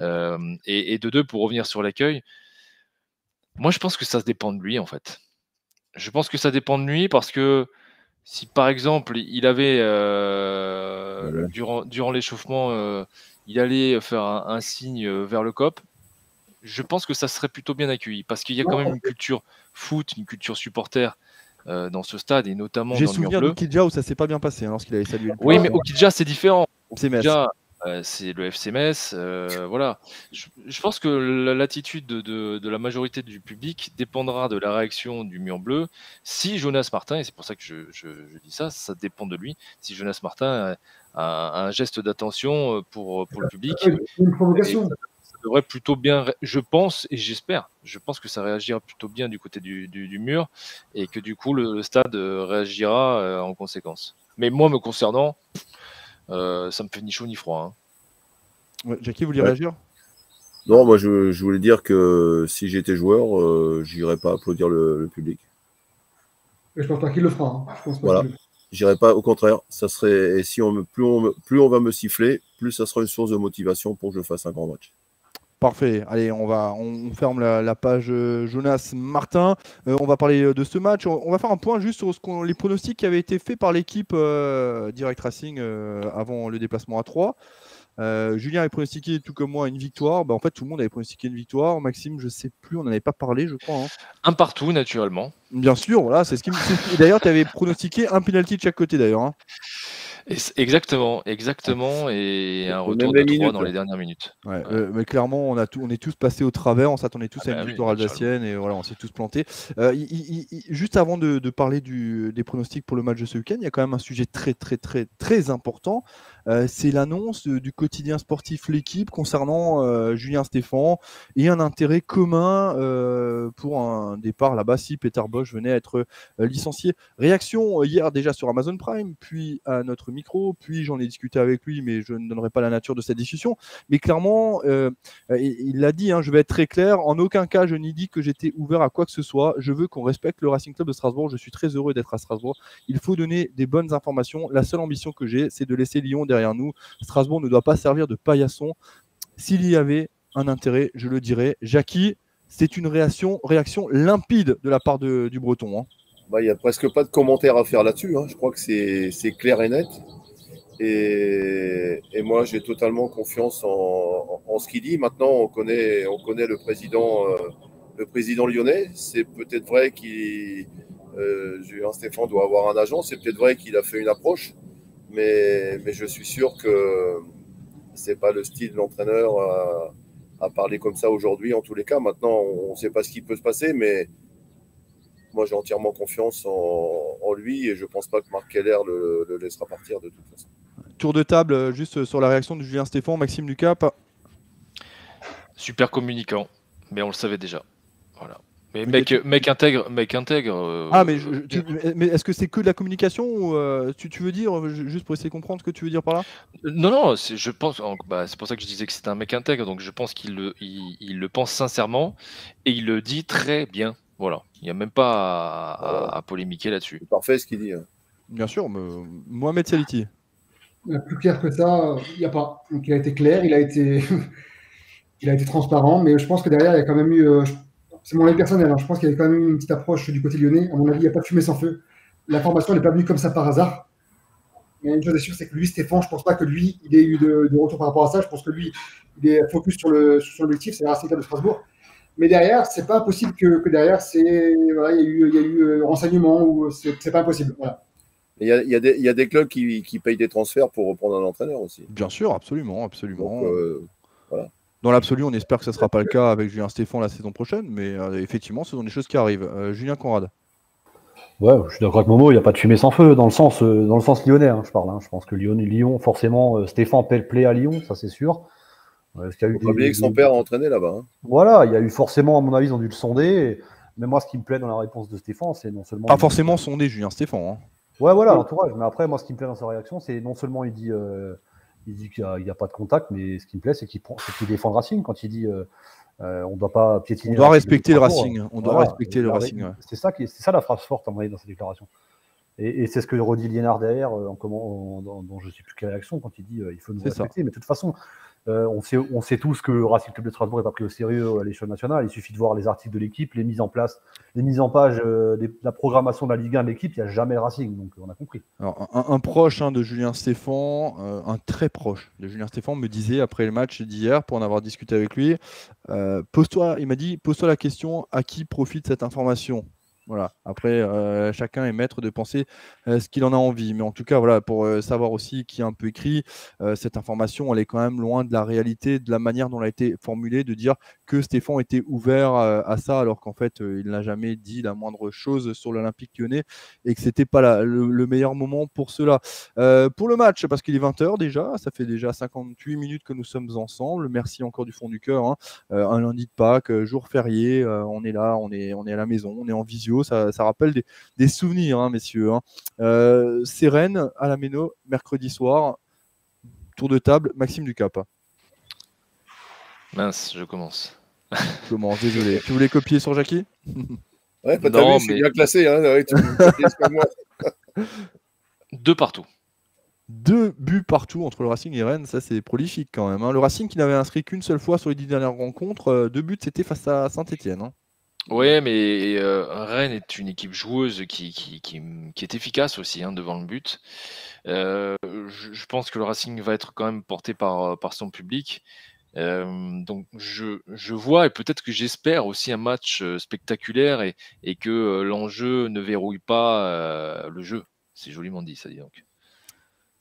Euh, et, de deux, pour revenir sur l'accueil, moi je pense que ça dépend de lui en fait. Je pense que ça dépend de lui parce que si par exemple il avait euh, durant, durant l'échauffement, il allait faire un, signe vers le COP, je pense que ça serait plutôt bien accueilli parce qu'il y a quand même une culture foot, une culture supporter euh, dans ce stade et notamment J'ai souvenir d'Okidja où ça s'est pas bien passé hein, lorsqu'il avait salué. oui, mais Okidja c'est différent. Okidja, euh, c'est le FCMS. Euh, voilà. Je, pense que l'attitude de, la majorité du public dépendra de la réaction du mur bleu. Si Jonas Martin, et c'est pour ça que je, dis ça, ça dépend de lui. Si Jonas Martin a, un geste d'attention pour, pour le public, une provocation devrait plutôt bien, je pense et j'espère, je pense que ça réagira plutôt bien du côté du, mur et que du coup le, stade euh, réagira euh, en conséquence. Mais moi, me concernant, euh, ça me fait ni chaud ni froid. Hein. Jackie, vous voulez réagir? Non, moi je, voulais dire que si j'étais joueur, euh, j'irais pas applaudir le, public. je pense pas qu'il le fera. Hein. voilà. J'irai pas, au contraire, ça serait, et si on me, plus, on, plus on va me siffler, plus ça sera une source de motivation pour que je fasse un grand match. Parfait. Allez, on va, on ferme la, page euh, Jonas Martin. Euh, on va parler euh, de ce match. On, va faire un point juste sur ce les pronostics qui avaient été faits par l'équipe Direct Racing avant le déplacement à 3. Julien avait pronostiqué, tout comme moi, une victoire. Bah, en fait, tout le monde avait pronostiqué une victoire. Maxime, je sais plus, on n'en avait pas parlé, je crois. Hein. Un partout, naturellement. Bien sûr, voilà. C'est ce qui. D'ailleurs, tu avais pronostiqué un penalty de chaque côté, d'ailleurs. Hein. Exactement, exactement, et un retour de 3 dans les dernières minutes. Euh, mais clairement, on, a on est tous passés au travers, on s'attendait tous ah à une bah victoire alsacienne, et voilà, on s'est tous plantés. Euh, juste avant de, parler du, des pronostics pour le match de ce week-end, il y a quand même un sujet très, très, très, très important. Euh, c'est l'annonce du quotidien sportif L'équipe concernant Julien Stéphan et un intérêt commun pour un départ là-bas si Peter Bosch venait à être licencié. Réaction hier déjà sur Amazon Prime, puis à notre micro, puis j'en ai discuté avec lui, mais je ne donnerai pas la nature de cette discussion. Mais clairement, euh, il l'a dit, hein, je vais être très clair, en aucun cas je n'ai dit que j'étais ouvert à quoi que ce soit. Je veux qu'on respecte le Racing Club de Strasbourg. Je suis très heureux d'être à Strasbourg. Il faut donner des bonnes informations. La seule ambition que j'ai, c'est de laisser Lyon derrière nous. Strasbourg ne doit pas servir de paillasson. S'il y avait un intérêt, je le dirais. Jackie, c'est une réaction, réaction limpide de la part du Breton. Hein. Bah, il n'y a presque pas de commentaires à faire là-dessus. Hein. Je crois que c'est clair et net. Et, moi, j'ai totalement confiance en, ce qu'il dit. Maintenant, on connaît, euh, le président lyonnais. C'est peut-être vrai qu'il, euh, Stéphane doit avoir un agent. C'est peut-être vrai qu'il a fait une approche, mais, mais je suis sûr que c'est pas le style de l'entraîneur à, à, parler comme ça aujourd'hui. En tous les cas, maintenant, on ne sait pas ce qui peut se passer, mais moi, j'ai entièrement confiance en, lui et je ne pense pas que Marc Keller le, laissera partir de toute façon. Tour de table, juste sur la réaction de Julien Stéphane, Maxime Lucas. Super communicant, mais on le savait déjà. Voilà. Mais mec, mec intègre, mec intègre. euh, Ah, mais, je- tu- mais est-ce que c'est que de la communication ou euh, tu, tu veux dire, euh, ju- juste pour essayer de comprendre ce que tu veux dire par là? Non, non, c'est- je pense. en- bah, c'est pour ça que je disais que c'était un mec intègre, donc je pense qu'il le, il, il le pense sincèrement et il le dit très bien. Voilà, il n'y a même pas à, à- à polémiquer là-dessus. C'est parfait ce qu'il dit. hein. Bien sûr, mais, euh, Mohamed Saliti. Euh, Plus clair que ça, il n'y a pas. Donc il a été clair, il a été, <laughs> il a été transparent, mais je pense que derrière, il y a quand même eu. euh, C'est mon avis personnel, hein, je pense qu'il y a quand même une petite approche du côté lyonnais. À mon avis, il n'y a pas de fumée sans feu. L'information n'est pas venue comme ça par hasard. Mais une chose est sûre, c'est que lui, Stéphane, je ne pense pas que lui, il ait eu de, de retour par rapport à ça. Je pense que lui, il est focus sur le sur l'objectif, c'est le Racing Club de Strasbourg. Mais derrière, c'est pas impossible que, que derrière, c'est voilà, il y a eu, il y a eu euh, renseignement ou c'est c'est pas impossible. Voilà. Il y a, il y a des- il y a des clubs qui, qui payent des transferts pour reprendre un entraîneur aussi. Bien sûr, absolument, absolument. Donc, euh, Dans l'absolu, on espère que ce ne sera pas le cas avec Julien Stéphane la saison prochaine, mais euh, effectivement, ce sont des choses qui arrivent. Euh, Julien Conrad. Ouais, je suis d'accord avec Momo, il n'y a pas de fumée sans feu, dans le sens, euh, dans le sens lyonnais, hein, je parle. hein. Je pense que Lyon, Lyon forcément, euh, Stéphane paie le play à Lyon, ça c'est sûr. Euh, parce qu'il y a eu faut oublier que son père a entraîné là-bas. hein. Voilà, il y a eu forcément, à mon avis, ils ont dû le sonder. et- Mais moi, ce qui me plaît dans la réponse de Stéphane, c'est non seulement. Pas forcément sondé Julien Stéphane. hein. Ouais, voilà, l'entourage. Mais après, moi, ce qui me plaît dans sa réaction, c'est non seulement il dit, euh, il dit qu'il n'y a, pas de contact, mais ce qui me plaît, c'est qu'il défend le Racing quand il dit euh, euh, on ne doit pas piétiner. On doit respecter le. Racing. On doit respecter le Racing. ouais. C'est ça, qui ça la phrase forte, à mon avis, dans cette déclaration. Et, et c'est ce que redit Liénard derrière, euh, en comment, en- dans, dans je ne sais plus quelle réaction, quand il dit il faut nous ça. respecter. Mais de toute façon, euh, on, sait, tous que le Racing Club de Strasbourg n'est pas pris au sérieux à l'échelle nationale. Il suffit de voir les articles de l'équipe, les mises en place, les mises en page, euh, la programmation de la Ligue 1 de l'équipe. Il n'y a jamais le Racing, donc on a compris. Un, proche hein, de Julien Stéphan, euh, un très proche de Julien Stéphan, me disait après le match d'hier, pour en avoir discuté avec lui, euh, pose-toi, il m'a dit, pose-toi la question à qui profite cette information? Voilà. Après, euh, chacun est maître de penser euh, ce qu'il en a envie. Mais en tout cas, voilà, pour euh, savoir aussi qui a un peu écrit, cette information, elle est quand même loin de la réalité, de la manière dont elle a été formulée, de dire que Stéphane était ouvert à ça, alors qu'en fait, il n'a jamais dit la moindre chose sur l'Olympique lyonnais et que c'était pas le, le meilleur moment pour cela. Pour le match, parce qu'il est 20h déjà, ça fait déjà 58 minutes que nous sommes ensemble. Merci encore du fond du cœur. hein. Un lundi de Pâques, jour férié, on est là, on est à la maison, on est en visio. Ça, ça rappelle des, des souvenirs, hein, messieurs. hein. Euh, c'est Rennes à la Méno, mercredi soir. Tour de table, Maxime Ducap. Mince, je commence. Comment Désolé. Tu voulais copier sur Jackie? Ouais, t'as Non, vu, mais- bien classé. Hein, ouais, tu-. <laughs> Deux partout. Deux buts partout entre le Racing et Rennes, ça c'est prolifique quand même. hein. Le Racing qui n'avait inscrit qu'une seule fois sur les dix dernières rencontres, euh, deux buts c'était face à Saint-Etienne. Ouais, mais euh, Rennes est une équipe joueuse qui, est efficace aussi hein, devant le but. Euh, je, pense que le Racing va être quand même porté par, par son public. Euh, donc je, je vois et peut-être que j'espère aussi un match euh, spectaculaire et, et que euh, l'enjeu ne verrouille pas euh, le jeu. C'est joliment dit, ça dit donc.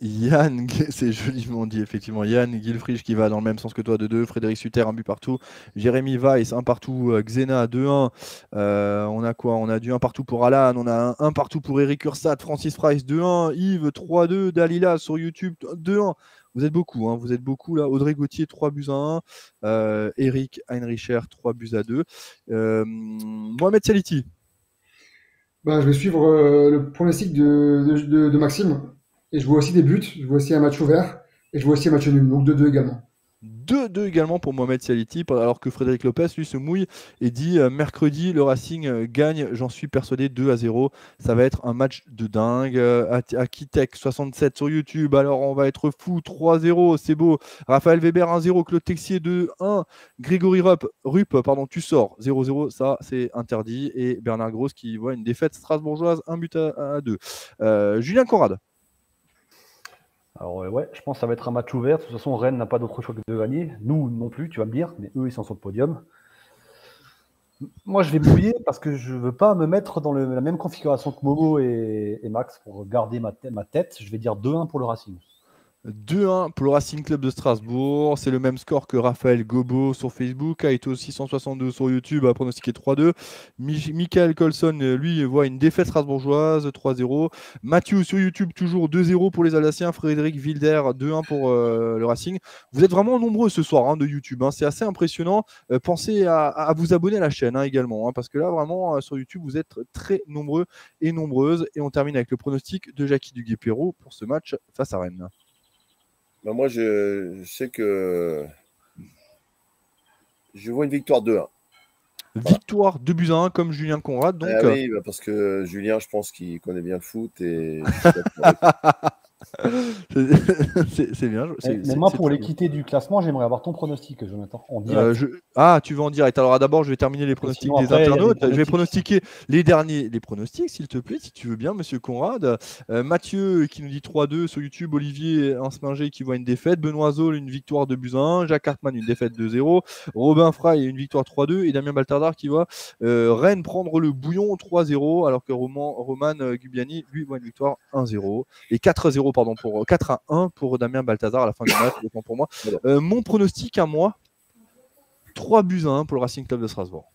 Yann, <laughs> c'est joliment dit effectivement. Yann Gilfrich qui va dans le même sens que toi de 2. Frédéric Sutter, un but partout. Jérémy Weiss, un partout. euh, Xena, 2-1. Euh, on a quoi? On a du 1 partout pour Alan. On a un 1 partout pour Eric Ursat. Francis Price, 2-1. Yves, 3-2. Dalila sur YouTube, 2-1. Vous êtes beaucoup, hein, vous êtes beaucoup là. Audrey Gauthier, 3 buts à 1. Euh, Eric Heinricher, 3 buts à 2. Euh, Mohamed Saliti, Ben, je vais suivre le pronostic de Maxime. Et je vois aussi des buts. Je vois aussi un match ouvert. Et je vois aussi un match nul. Donc 2-2 également. 2-2 également pour Mohamed Saliti, alors que Frédéric Lopez, lui, se mouille et dit euh, mercredi, le Racing euh, gagne, j'en suis persuadé, 2 à 0. Ça va être un match de dingue. Euh, At- Akitek 67 sur YouTube, alors on va être fou, 3-0, c'est beau. Raphaël Weber 1-0, Claude Texier 2-1, Grégory Rupp, Rupp, pardon, tu sors 0-0, ça c'est interdit. Et Bernard Gross qui voit une défaite strasbourgeoise, un but à 2. Julien Conrad. Alors, euh, ouais, je pense que ça va être un match ouvert. De toute façon, Rennes n'a pas d'autre choix que de gagner. Nous non plus, tu vas me dire, mais eux, ils sont sur le podium. Moi, je vais mouiller parce que je ne veux pas me mettre dans la même configuration que Momo et, Max pour garder ma, ma tête. Je vais dire 2-1 pour le Racing. 2-1 pour le Racing Club de Strasbourg. C'est le même score que Raphaël Gobo sur Facebook. Aito 662 sur YouTube a pronostiqué 3-2. Michael Colson, lui, voit une défaite strasbourgeoise 3-0. Mathieu sur YouTube, toujours 2-0 pour les Alsaciens. Frédéric Wilder, 2-1 pour euh, le Racing. Vous êtes vraiment nombreux ce soir hein, de YouTube. Hein. C'est assez impressionnant. Euh, pensez à, vous abonner à la chaîne hein, également. parce que là, vraiment, euh, sur YouTube, vous êtes très nombreux et nombreuses. Et on termine avec le pronostic de Jackie Duguay-Perrault pour ce match face à Rennes. Ben, moi, je, sais que je vois une victoire 2-1. Victoire 2 buts à 1 comme Julien Conrad. Donc... Ah oui, bah, parce que Julien, je pense qu'il connaît bien le foot et <laughs> <laughs> c'est bien. Mais moi, pour l'équité du classement, j'aimerais avoir ton pronostic, Jonathan. Euh, ah, tu veux en direct. Alors d'abord, je vais terminer les pronostics des internautes. Je vais pronostiquer les derniers les pronostics, s'il te plaît, si tu veux bien, monsieur Conrad. Euh, Mathieu qui nous dit 3-2 sur YouTube. Olivier Ansminger qui voit une défaite. Benoît Zoll, une victoire de 1. Jacques Hartmann, une défaite de 0. Robin Fry, une victoire 3-2. Et Damien Baltardar qui voit euh, Rennes prendre le bouillon 3-0. Alors que Roman, Roman Gubiani, lui, voit une victoire 1-0. Et 4-0 pardon, pour 4 à 1 pour Damien Balthazar à la fin du match, pour moi. Euh, mon pronostic à moi, 3 buts à 1 pour le Racing Club de Strasbourg.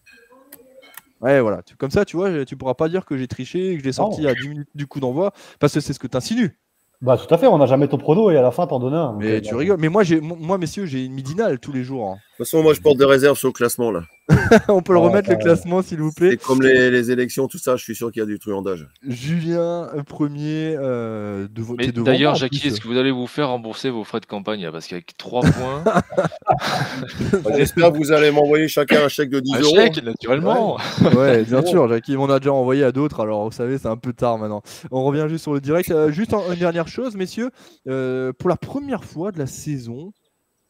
Ouais, voilà. Comme ça, tu vois, tu pourras pas dire que j'ai triché et que je l'ai sorti à 10 minutes du coup d'envoi, parce que c'est ce que tu insinues. Bah tout à fait, on n'a jamais ton prono et à la fin t'en donnes un. Mais tu rigoles. Mais moi, j'ai, moi, messieurs, j'ai une midinale tous les jours. Hein. De toute façon, moi, je porte des réserves sur le classement là. <laughs> on peut le remettre le classement, s'il vous plaît. comme les, élections, tout ça, je suis sûr qu'il y a du truandage. Julien, euh, premier euh, de votre. D'ailleurs, Jackie, est-ce que vous allez vous faire rembourser vos frais de campagne Parce qu'avec 3 <laughs> points. Bah, j'espère que vous allez m'envoyer chacun un chèque de 10 euros. Un chèque, naturellement. Ouais, bien sûr, Jackie, on a déjà envoyé à d'autres. Alors, vous savez, c'est un peu tard maintenant. On revient juste sur le direct. Euh, juste une dernière chose, messieurs. pour la première fois de la saison,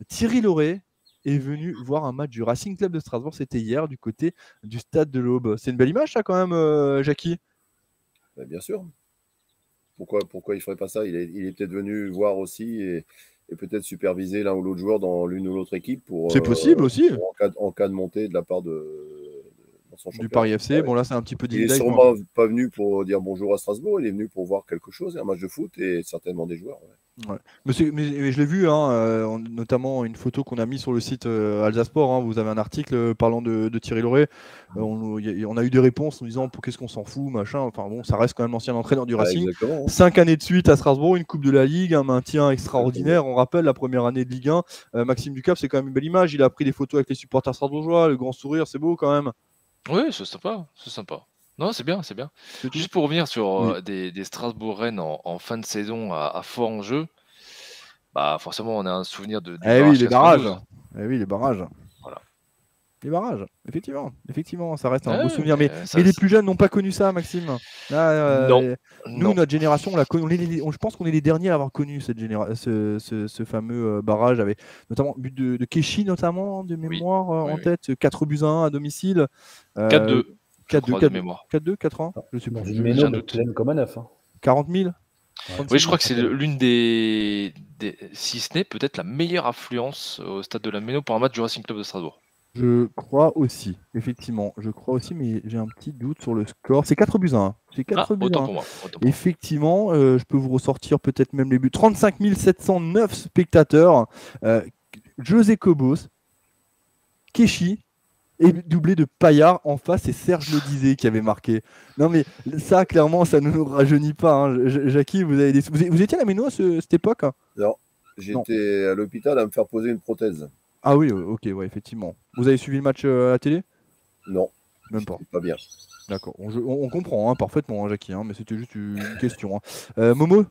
Thierry Lauré est venu voir un match du Racing Club de Strasbourg. C'était hier du côté du stade de l'Aube. C'est une belle image, ça, quand même, euh, Jackie? Bah, Bien sûr. Pourquoi, pourquoi il ne ferait pas ça? Il est, il est peut-être venu voir aussi et, peut-être superviser l'un ou l'autre joueur dans l'une ou l'autre équipe. pour. C'est possible euh, aussi. en, cas, de montée de la part de, du Paris FC. Bon, là, c'est un petit peu Il est sûrement pas venu pour dire bonjour à Strasbourg, il est venu pour voir quelque chose, un match de foot et certainement des joueurs. Ouais. Mais, je l'ai vu, hein, euh, notamment une photo qu'on a mis sur le site euh, Alsasport. Hein, vous avez un article euh, parlant de, Thierry Loré. on, a eu des réponses en disant pour qu'est-ce qu'on s'en fout, machin. Enfin bon, ça reste quand même l'ancien entraîneur du Racing. Cinq années de suite à Strasbourg, une Coupe de la Ligue, un maintien extraordinaire. On rappelle la première année de Ligue 1. Maxime Ducap, c'est quand même une belle image. Il a pris des photos avec les supporters strasbourgeois, le grand sourire, c'est beau quand même. Oui, c'est sympa, c'est sympa. Non, c'est bien, c'est bien. Juste pour revenir sur euh, des, des Strasbourg-Rennes en, fin de saison à, fort enjeu, bah forcément on a un souvenir de. eh oui, les barrages. Eh oui, les barrages. Voilà. Les barrages, effectivement, effectivement, ça reste un beau souvenir. Mais, les plus jeunes n'ont pas connu ça, Maxime. Euh, non. Nous, notre génération, on l'a je pense qu'on est les derniers à avoir connu cette ce, ce, fameux euh, barrage avec notamment but de, de Keshi, notamment de mémoire en tête, 4 buts à 1 à domicile. 4-2. 4-2, 4-2, 4 ans Je sais pas. Je comme un 9. 40 000 oui, je crois que c'est l'une des, si ce n'est peut-être la meilleure affluence au stade de la Méno pour un match du Racing Club de Strasbourg. Je crois aussi, effectivement. Je crois aussi, mais j'ai un petit doute sur le score. C'est 4 buts 1. C'est 4 ah, buts 1. Effectivement, euh, je peux vous ressortir peut-être même les buts. 35 709 spectateurs. Euh, José Cobos, Keshi, et doublé de Payard en face, c'est Serge Le Disait qui avait marqué. Non mais ça, clairement, ça ne nous rajeunit pas. Hein. Jackie, vous, avez vous, étiez à la Méno à cette époque hein? Non, j'étais à l'hôpital à me faire poser une prothèse. Ah oui, ok, ouais, effectivement. Vous avez suivi le match euh, à la télé? Non. Même pas. Pas bien. D'accord, on, comprend hein, parfaitement, Jackie, mais c'était juste une question. Euh, Momo?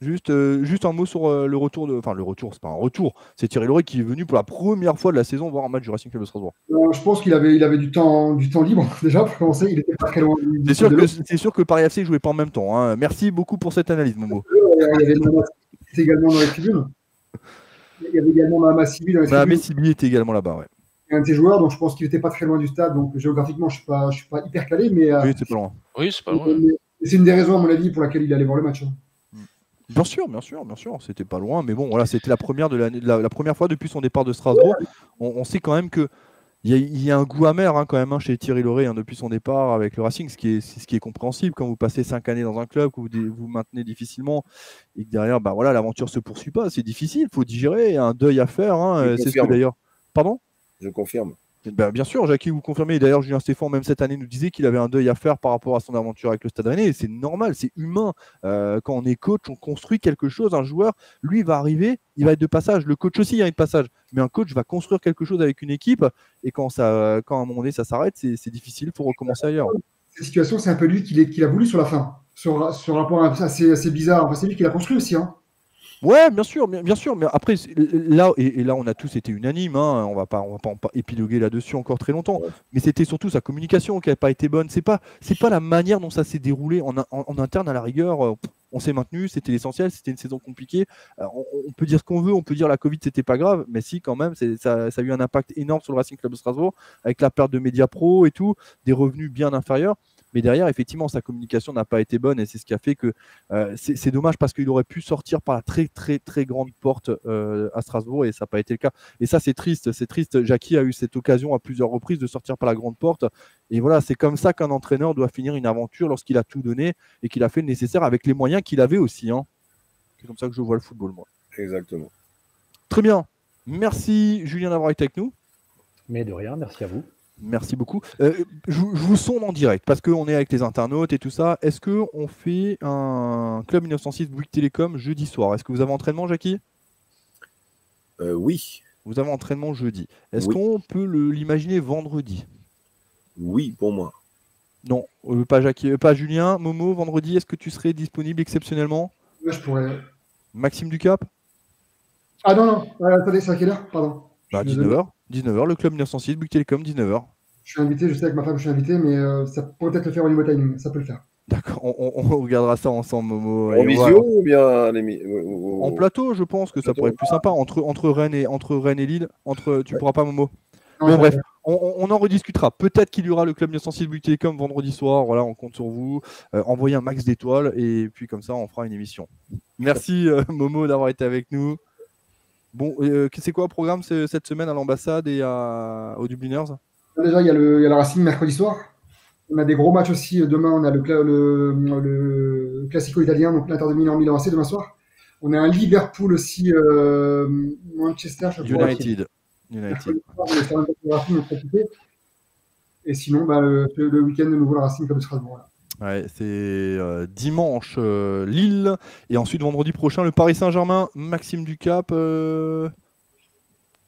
Juste, euh, juste un mot sur euh, le retour de. Enfin, le retour, c'est pas un retour. C'est Thierry Loret qui est venu pour la première fois de la saison voir un match du Racing Club de Strasbourg. Euh, je pense qu'il avait, il avait du, temps, du temps libre <laughs> déjà pour commencer. Il était pas très loin. C'est sûr, que, c'est sûr que Paris FC jouait pas en même temps. Hein. Merci beaucoup pour cette analyse, Momo. Il y avait également dans les tribunes. Il y avait également Mahama Sibi dans les tribunes. Sibi était également là-bas, ouais. Un de ses joueurs, donc je pense qu'il n'était pas très loin du stade. Donc géographiquement, je ne suis, suis, pas hyper calé. Mais, oui, c'est pas loin. Oui, c'est pas loin. C'est une des raisons, à mon avis, pour laquelle il allait voir le match. Hein. Bien sûr, bien sûr, bien sûr, c'était pas loin, mais bon, voilà, c'était la première de la, la, première fois depuis son départ de Strasbourg. On, sait quand même que il y, a, un goût amer hein, quand même hein, chez Thierry Lauré hein, depuis son départ avec le Racing, ce qui, est, ce qui est compréhensible quand vous passez cinq années dans un club, que vous vous maintenez difficilement et que derrière, bah, voilà, l'aventure se poursuit pas. C'est difficile, il faut digérer, il y a un deuil à faire. c'est ce que d'ailleurs. Pardon? Je confirme. Ben, bien sûr, Jackie, vous confirmez. D'ailleurs, Julien Stéphane, même cette année, nous disait qu'il avait un deuil à faire par rapport à son aventure avec le Stade Rennais. C'est normal, c'est humain. Euh, quand on est coach, on construit quelque chose. Un joueur, lui, va arriver, il va être de passage. Le coach aussi, il va de passage. Mais un coach va construire quelque chose avec une équipe. Et quand, ça, quand à un moment donné, ça s'arrête, c'est difficile pour recommencer ailleurs. Cette situation, c'est un peu lui qui, a voulu sur la fin. Sur, sur point assez, bizarre. C'est lui qui l'a construit aussi. Hein. Ouais, bien sûr, bien, sûr, mais après là et, là on a tous été unanimes, hein, on va pas on va pas, épiloguer là-dessus encore très longtemps, mais c'était surtout sa communication qui n'a pas été bonne. C'est pas c'est pas la manière dont ça s'est déroulé en, en, interne à la rigueur. Euh, on s'est maintenu, c'était l'essentiel, c'était une saison compliquée. On, peut dire ce qu'on veut, on peut dire la Covid c'était pas grave, mais si quand même, ça, ça, a eu un impact énorme sur le Racing Club de Strasbourg avec la perte de médias pro et tout, des revenus bien inférieurs. Mais derrière, effectivement, sa communication n'a pas été bonne et c'est ce qui a fait que euh, c'est dommage parce qu'il aurait pu sortir par la très très très grande porte euh, à Strasbourg et ça n'a pas été le cas. Et ça, c'est triste. C'est triste. Jackie a eu cette occasion à plusieurs reprises de sortir par la grande porte. Et voilà, c'est comme ça qu'un entraîneur doit finir une aventure lorsqu'il a tout donné et qu'il a fait le nécessaire avec les moyens qu'il avait aussi. Hein. C'est comme ça que je vois le football, moi. Exactement. Très bien. Merci Julien d'avoir été avec nous. Mais de rien, merci à vous. Merci beaucoup. Euh, je, vous sonde en direct parce qu'on est avec les internautes et tout ça. Est-ce qu'on fait un Club 1906 Bouygues Télécom jeudi soir? Est-ce que vous avez entraînement, Jackie? Euh, Oui. Vous avez entraînement jeudi. Est-ce qu'on peut l'imaginer vendredi? Oui, pour moi. Non, euh, pas Jackie, pas Julien. Momo, vendredi, est-ce que tu serais disponible exceptionnellement? Oui, je pourrais. Maxime Ducap? Ah non, non. attendez, c'est à quelle heure Pardon. 19h. Bah, 19h, le club 1906, Bouygues Télécom, 19h. Je suis invité, je sais avec ma femme, je suis invité, mais euh, ça pourrait peut-être le faire au niveau timing, ça peut le faire. D'accord, on, regardera ça ensemble, Momo. En visio ou bien En plateau, je pense que ça pourrait être plus sympa entre, entre, Rennes, et, entre Rennes et Lille. Entre, tu pourras pas, Momo? Bon, bref, on, en rediscutera. Peut-être qu'il y aura le club 1906 Bouygues Télécom vendredi soir. Voilà, on compte sur vous. Euh, envoyez un max d'étoiles et puis comme ça, on fera une émission. Merci, euh, Momo, d'avoir été avec nous. Bon, euh, c'est quoi le programme cette semaine à l'ambassade et à, aux Dubliners Déjà, il y, a le, il y a la Racing mercredi soir. On a des gros matchs aussi. Demain, on a le, le, le Classico italien, donc l'Inter de Milan Milan AC demain soir. On a un Liverpool aussi, euh, Manchester. United. United. Et sinon, bah, le, le week-end, de nouveau, la Racing comme Strasbourg. Voilà c'est euh, dimanche euh, Lille et ensuite vendredi prochain le Paris Saint-Germain. Maxime Ducap. Euh,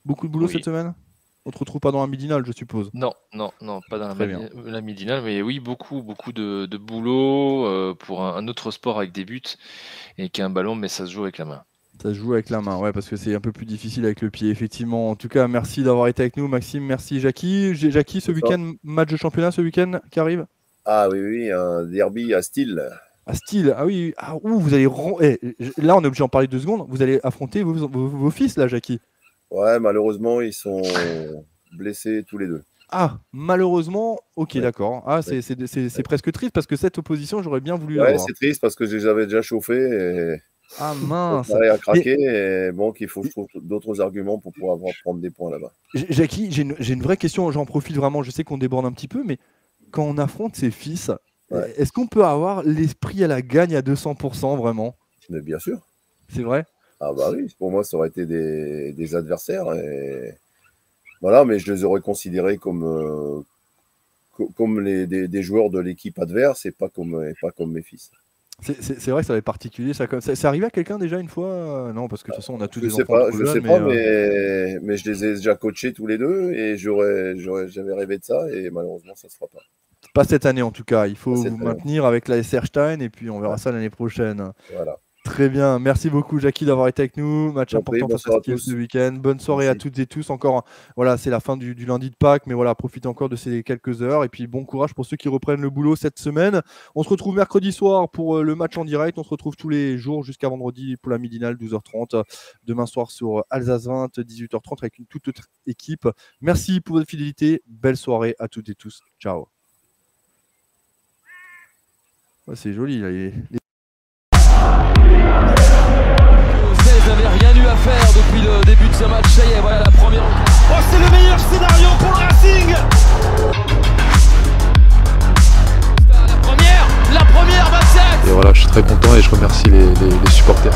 beaucoup de boulot cette semaine? On ne te retrouve pas dans la midinale, je suppose? Non, non, non, pas dans la, midinale, mais oui, beaucoup, beaucoup de, boulot pour un, autre sport avec des buts et qui a un ballon, mais ça se joue avec la main. Ça se joue avec la main, ouais, parce que c'est un peu plus difficile avec le pied, effectivement. En tout cas, merci d'avoir été avec nous, Maxime. Merci, Jackie. Jackie, ce week-end, match de championnat ce week-end qui arrive? Ah oui, oui, un derby à style. À style, ah oui, ah, vous allez. Eh, là, on est obligé d'en parler deux secondes. Vous allez affronter vos, fils, là, Jackie Ouais, malheureusement, ils sont blessés tous les deux. Ah, malheureusement, ok, d'accord. Ah, c'est presque triste parce que cette opposition, j'aurais bien voulu. Ouais, c'est triste parce que je les avais déjà chauffés. Et... Ah mince. à craquer et bon, qu'il faut d'autres arguments pour pouvoir prendre des points là-bas. Jackie, j'ai une, une, vraie question, j'en profite vraiment, je sais qu'on déborde un petit peu, mais quand on affronte ses fils, est-ce qu'on peut avoir l'esprit à la gagne à 200% vraiment? Mais Bien sûr. C'est vrai? Ah bah oui, pour moi, ça aurait été des, adversaires. Et... Voilà, mais je les aurais considérés comme, euh, comme les, des, joueurs de l'équipe adverse et pas comme, pas comme mes fils. C'est vrai que ça va être particulier. Ça, ça, arrivé à quelqu'un déjà une fois Non, parce que de toute façon, on a tous je des sais Pas, je sais pas, euh, mais, mais, je les ai déjà coachés tous les deux et j'avais rêvé de ça et malheureusement, ça ne se fera pas. Pas cette année en tout cas. Il faut vous maintenir avec la SR Stein et puis on verra ça l'année prochaine. Voilà. Très bien. Merci beaucoup, Jackie, d'avoir été avec nous. Match important pour ce week-end. Bonne soirée à toutes et tous. Encore, voilà, c'est la fin du, lundi de Pâques, mais voilà, profitez encore de ces quelques heures. Et puis, bon courage pour ceux qui reprennent le boulot cette semaine. On se retrouve mercredi soir pour euh, le match en direct. On se retrouve tous les jours jusqu'à vendredi pour la midinale, 12h30. Demain soir sur Alsace 20, 18h30 avec une toute autre équipe. Merci pour votre fidélité. Belle soirée à toutes et tous. Ciao. c'est joli. les... début de ce match. Ça y est, voilà la première. Oh, c'est le meilleur scénario pour le Racing La première, la première 27 Et voilà, je suis très content et je remercie les, les- les supporters.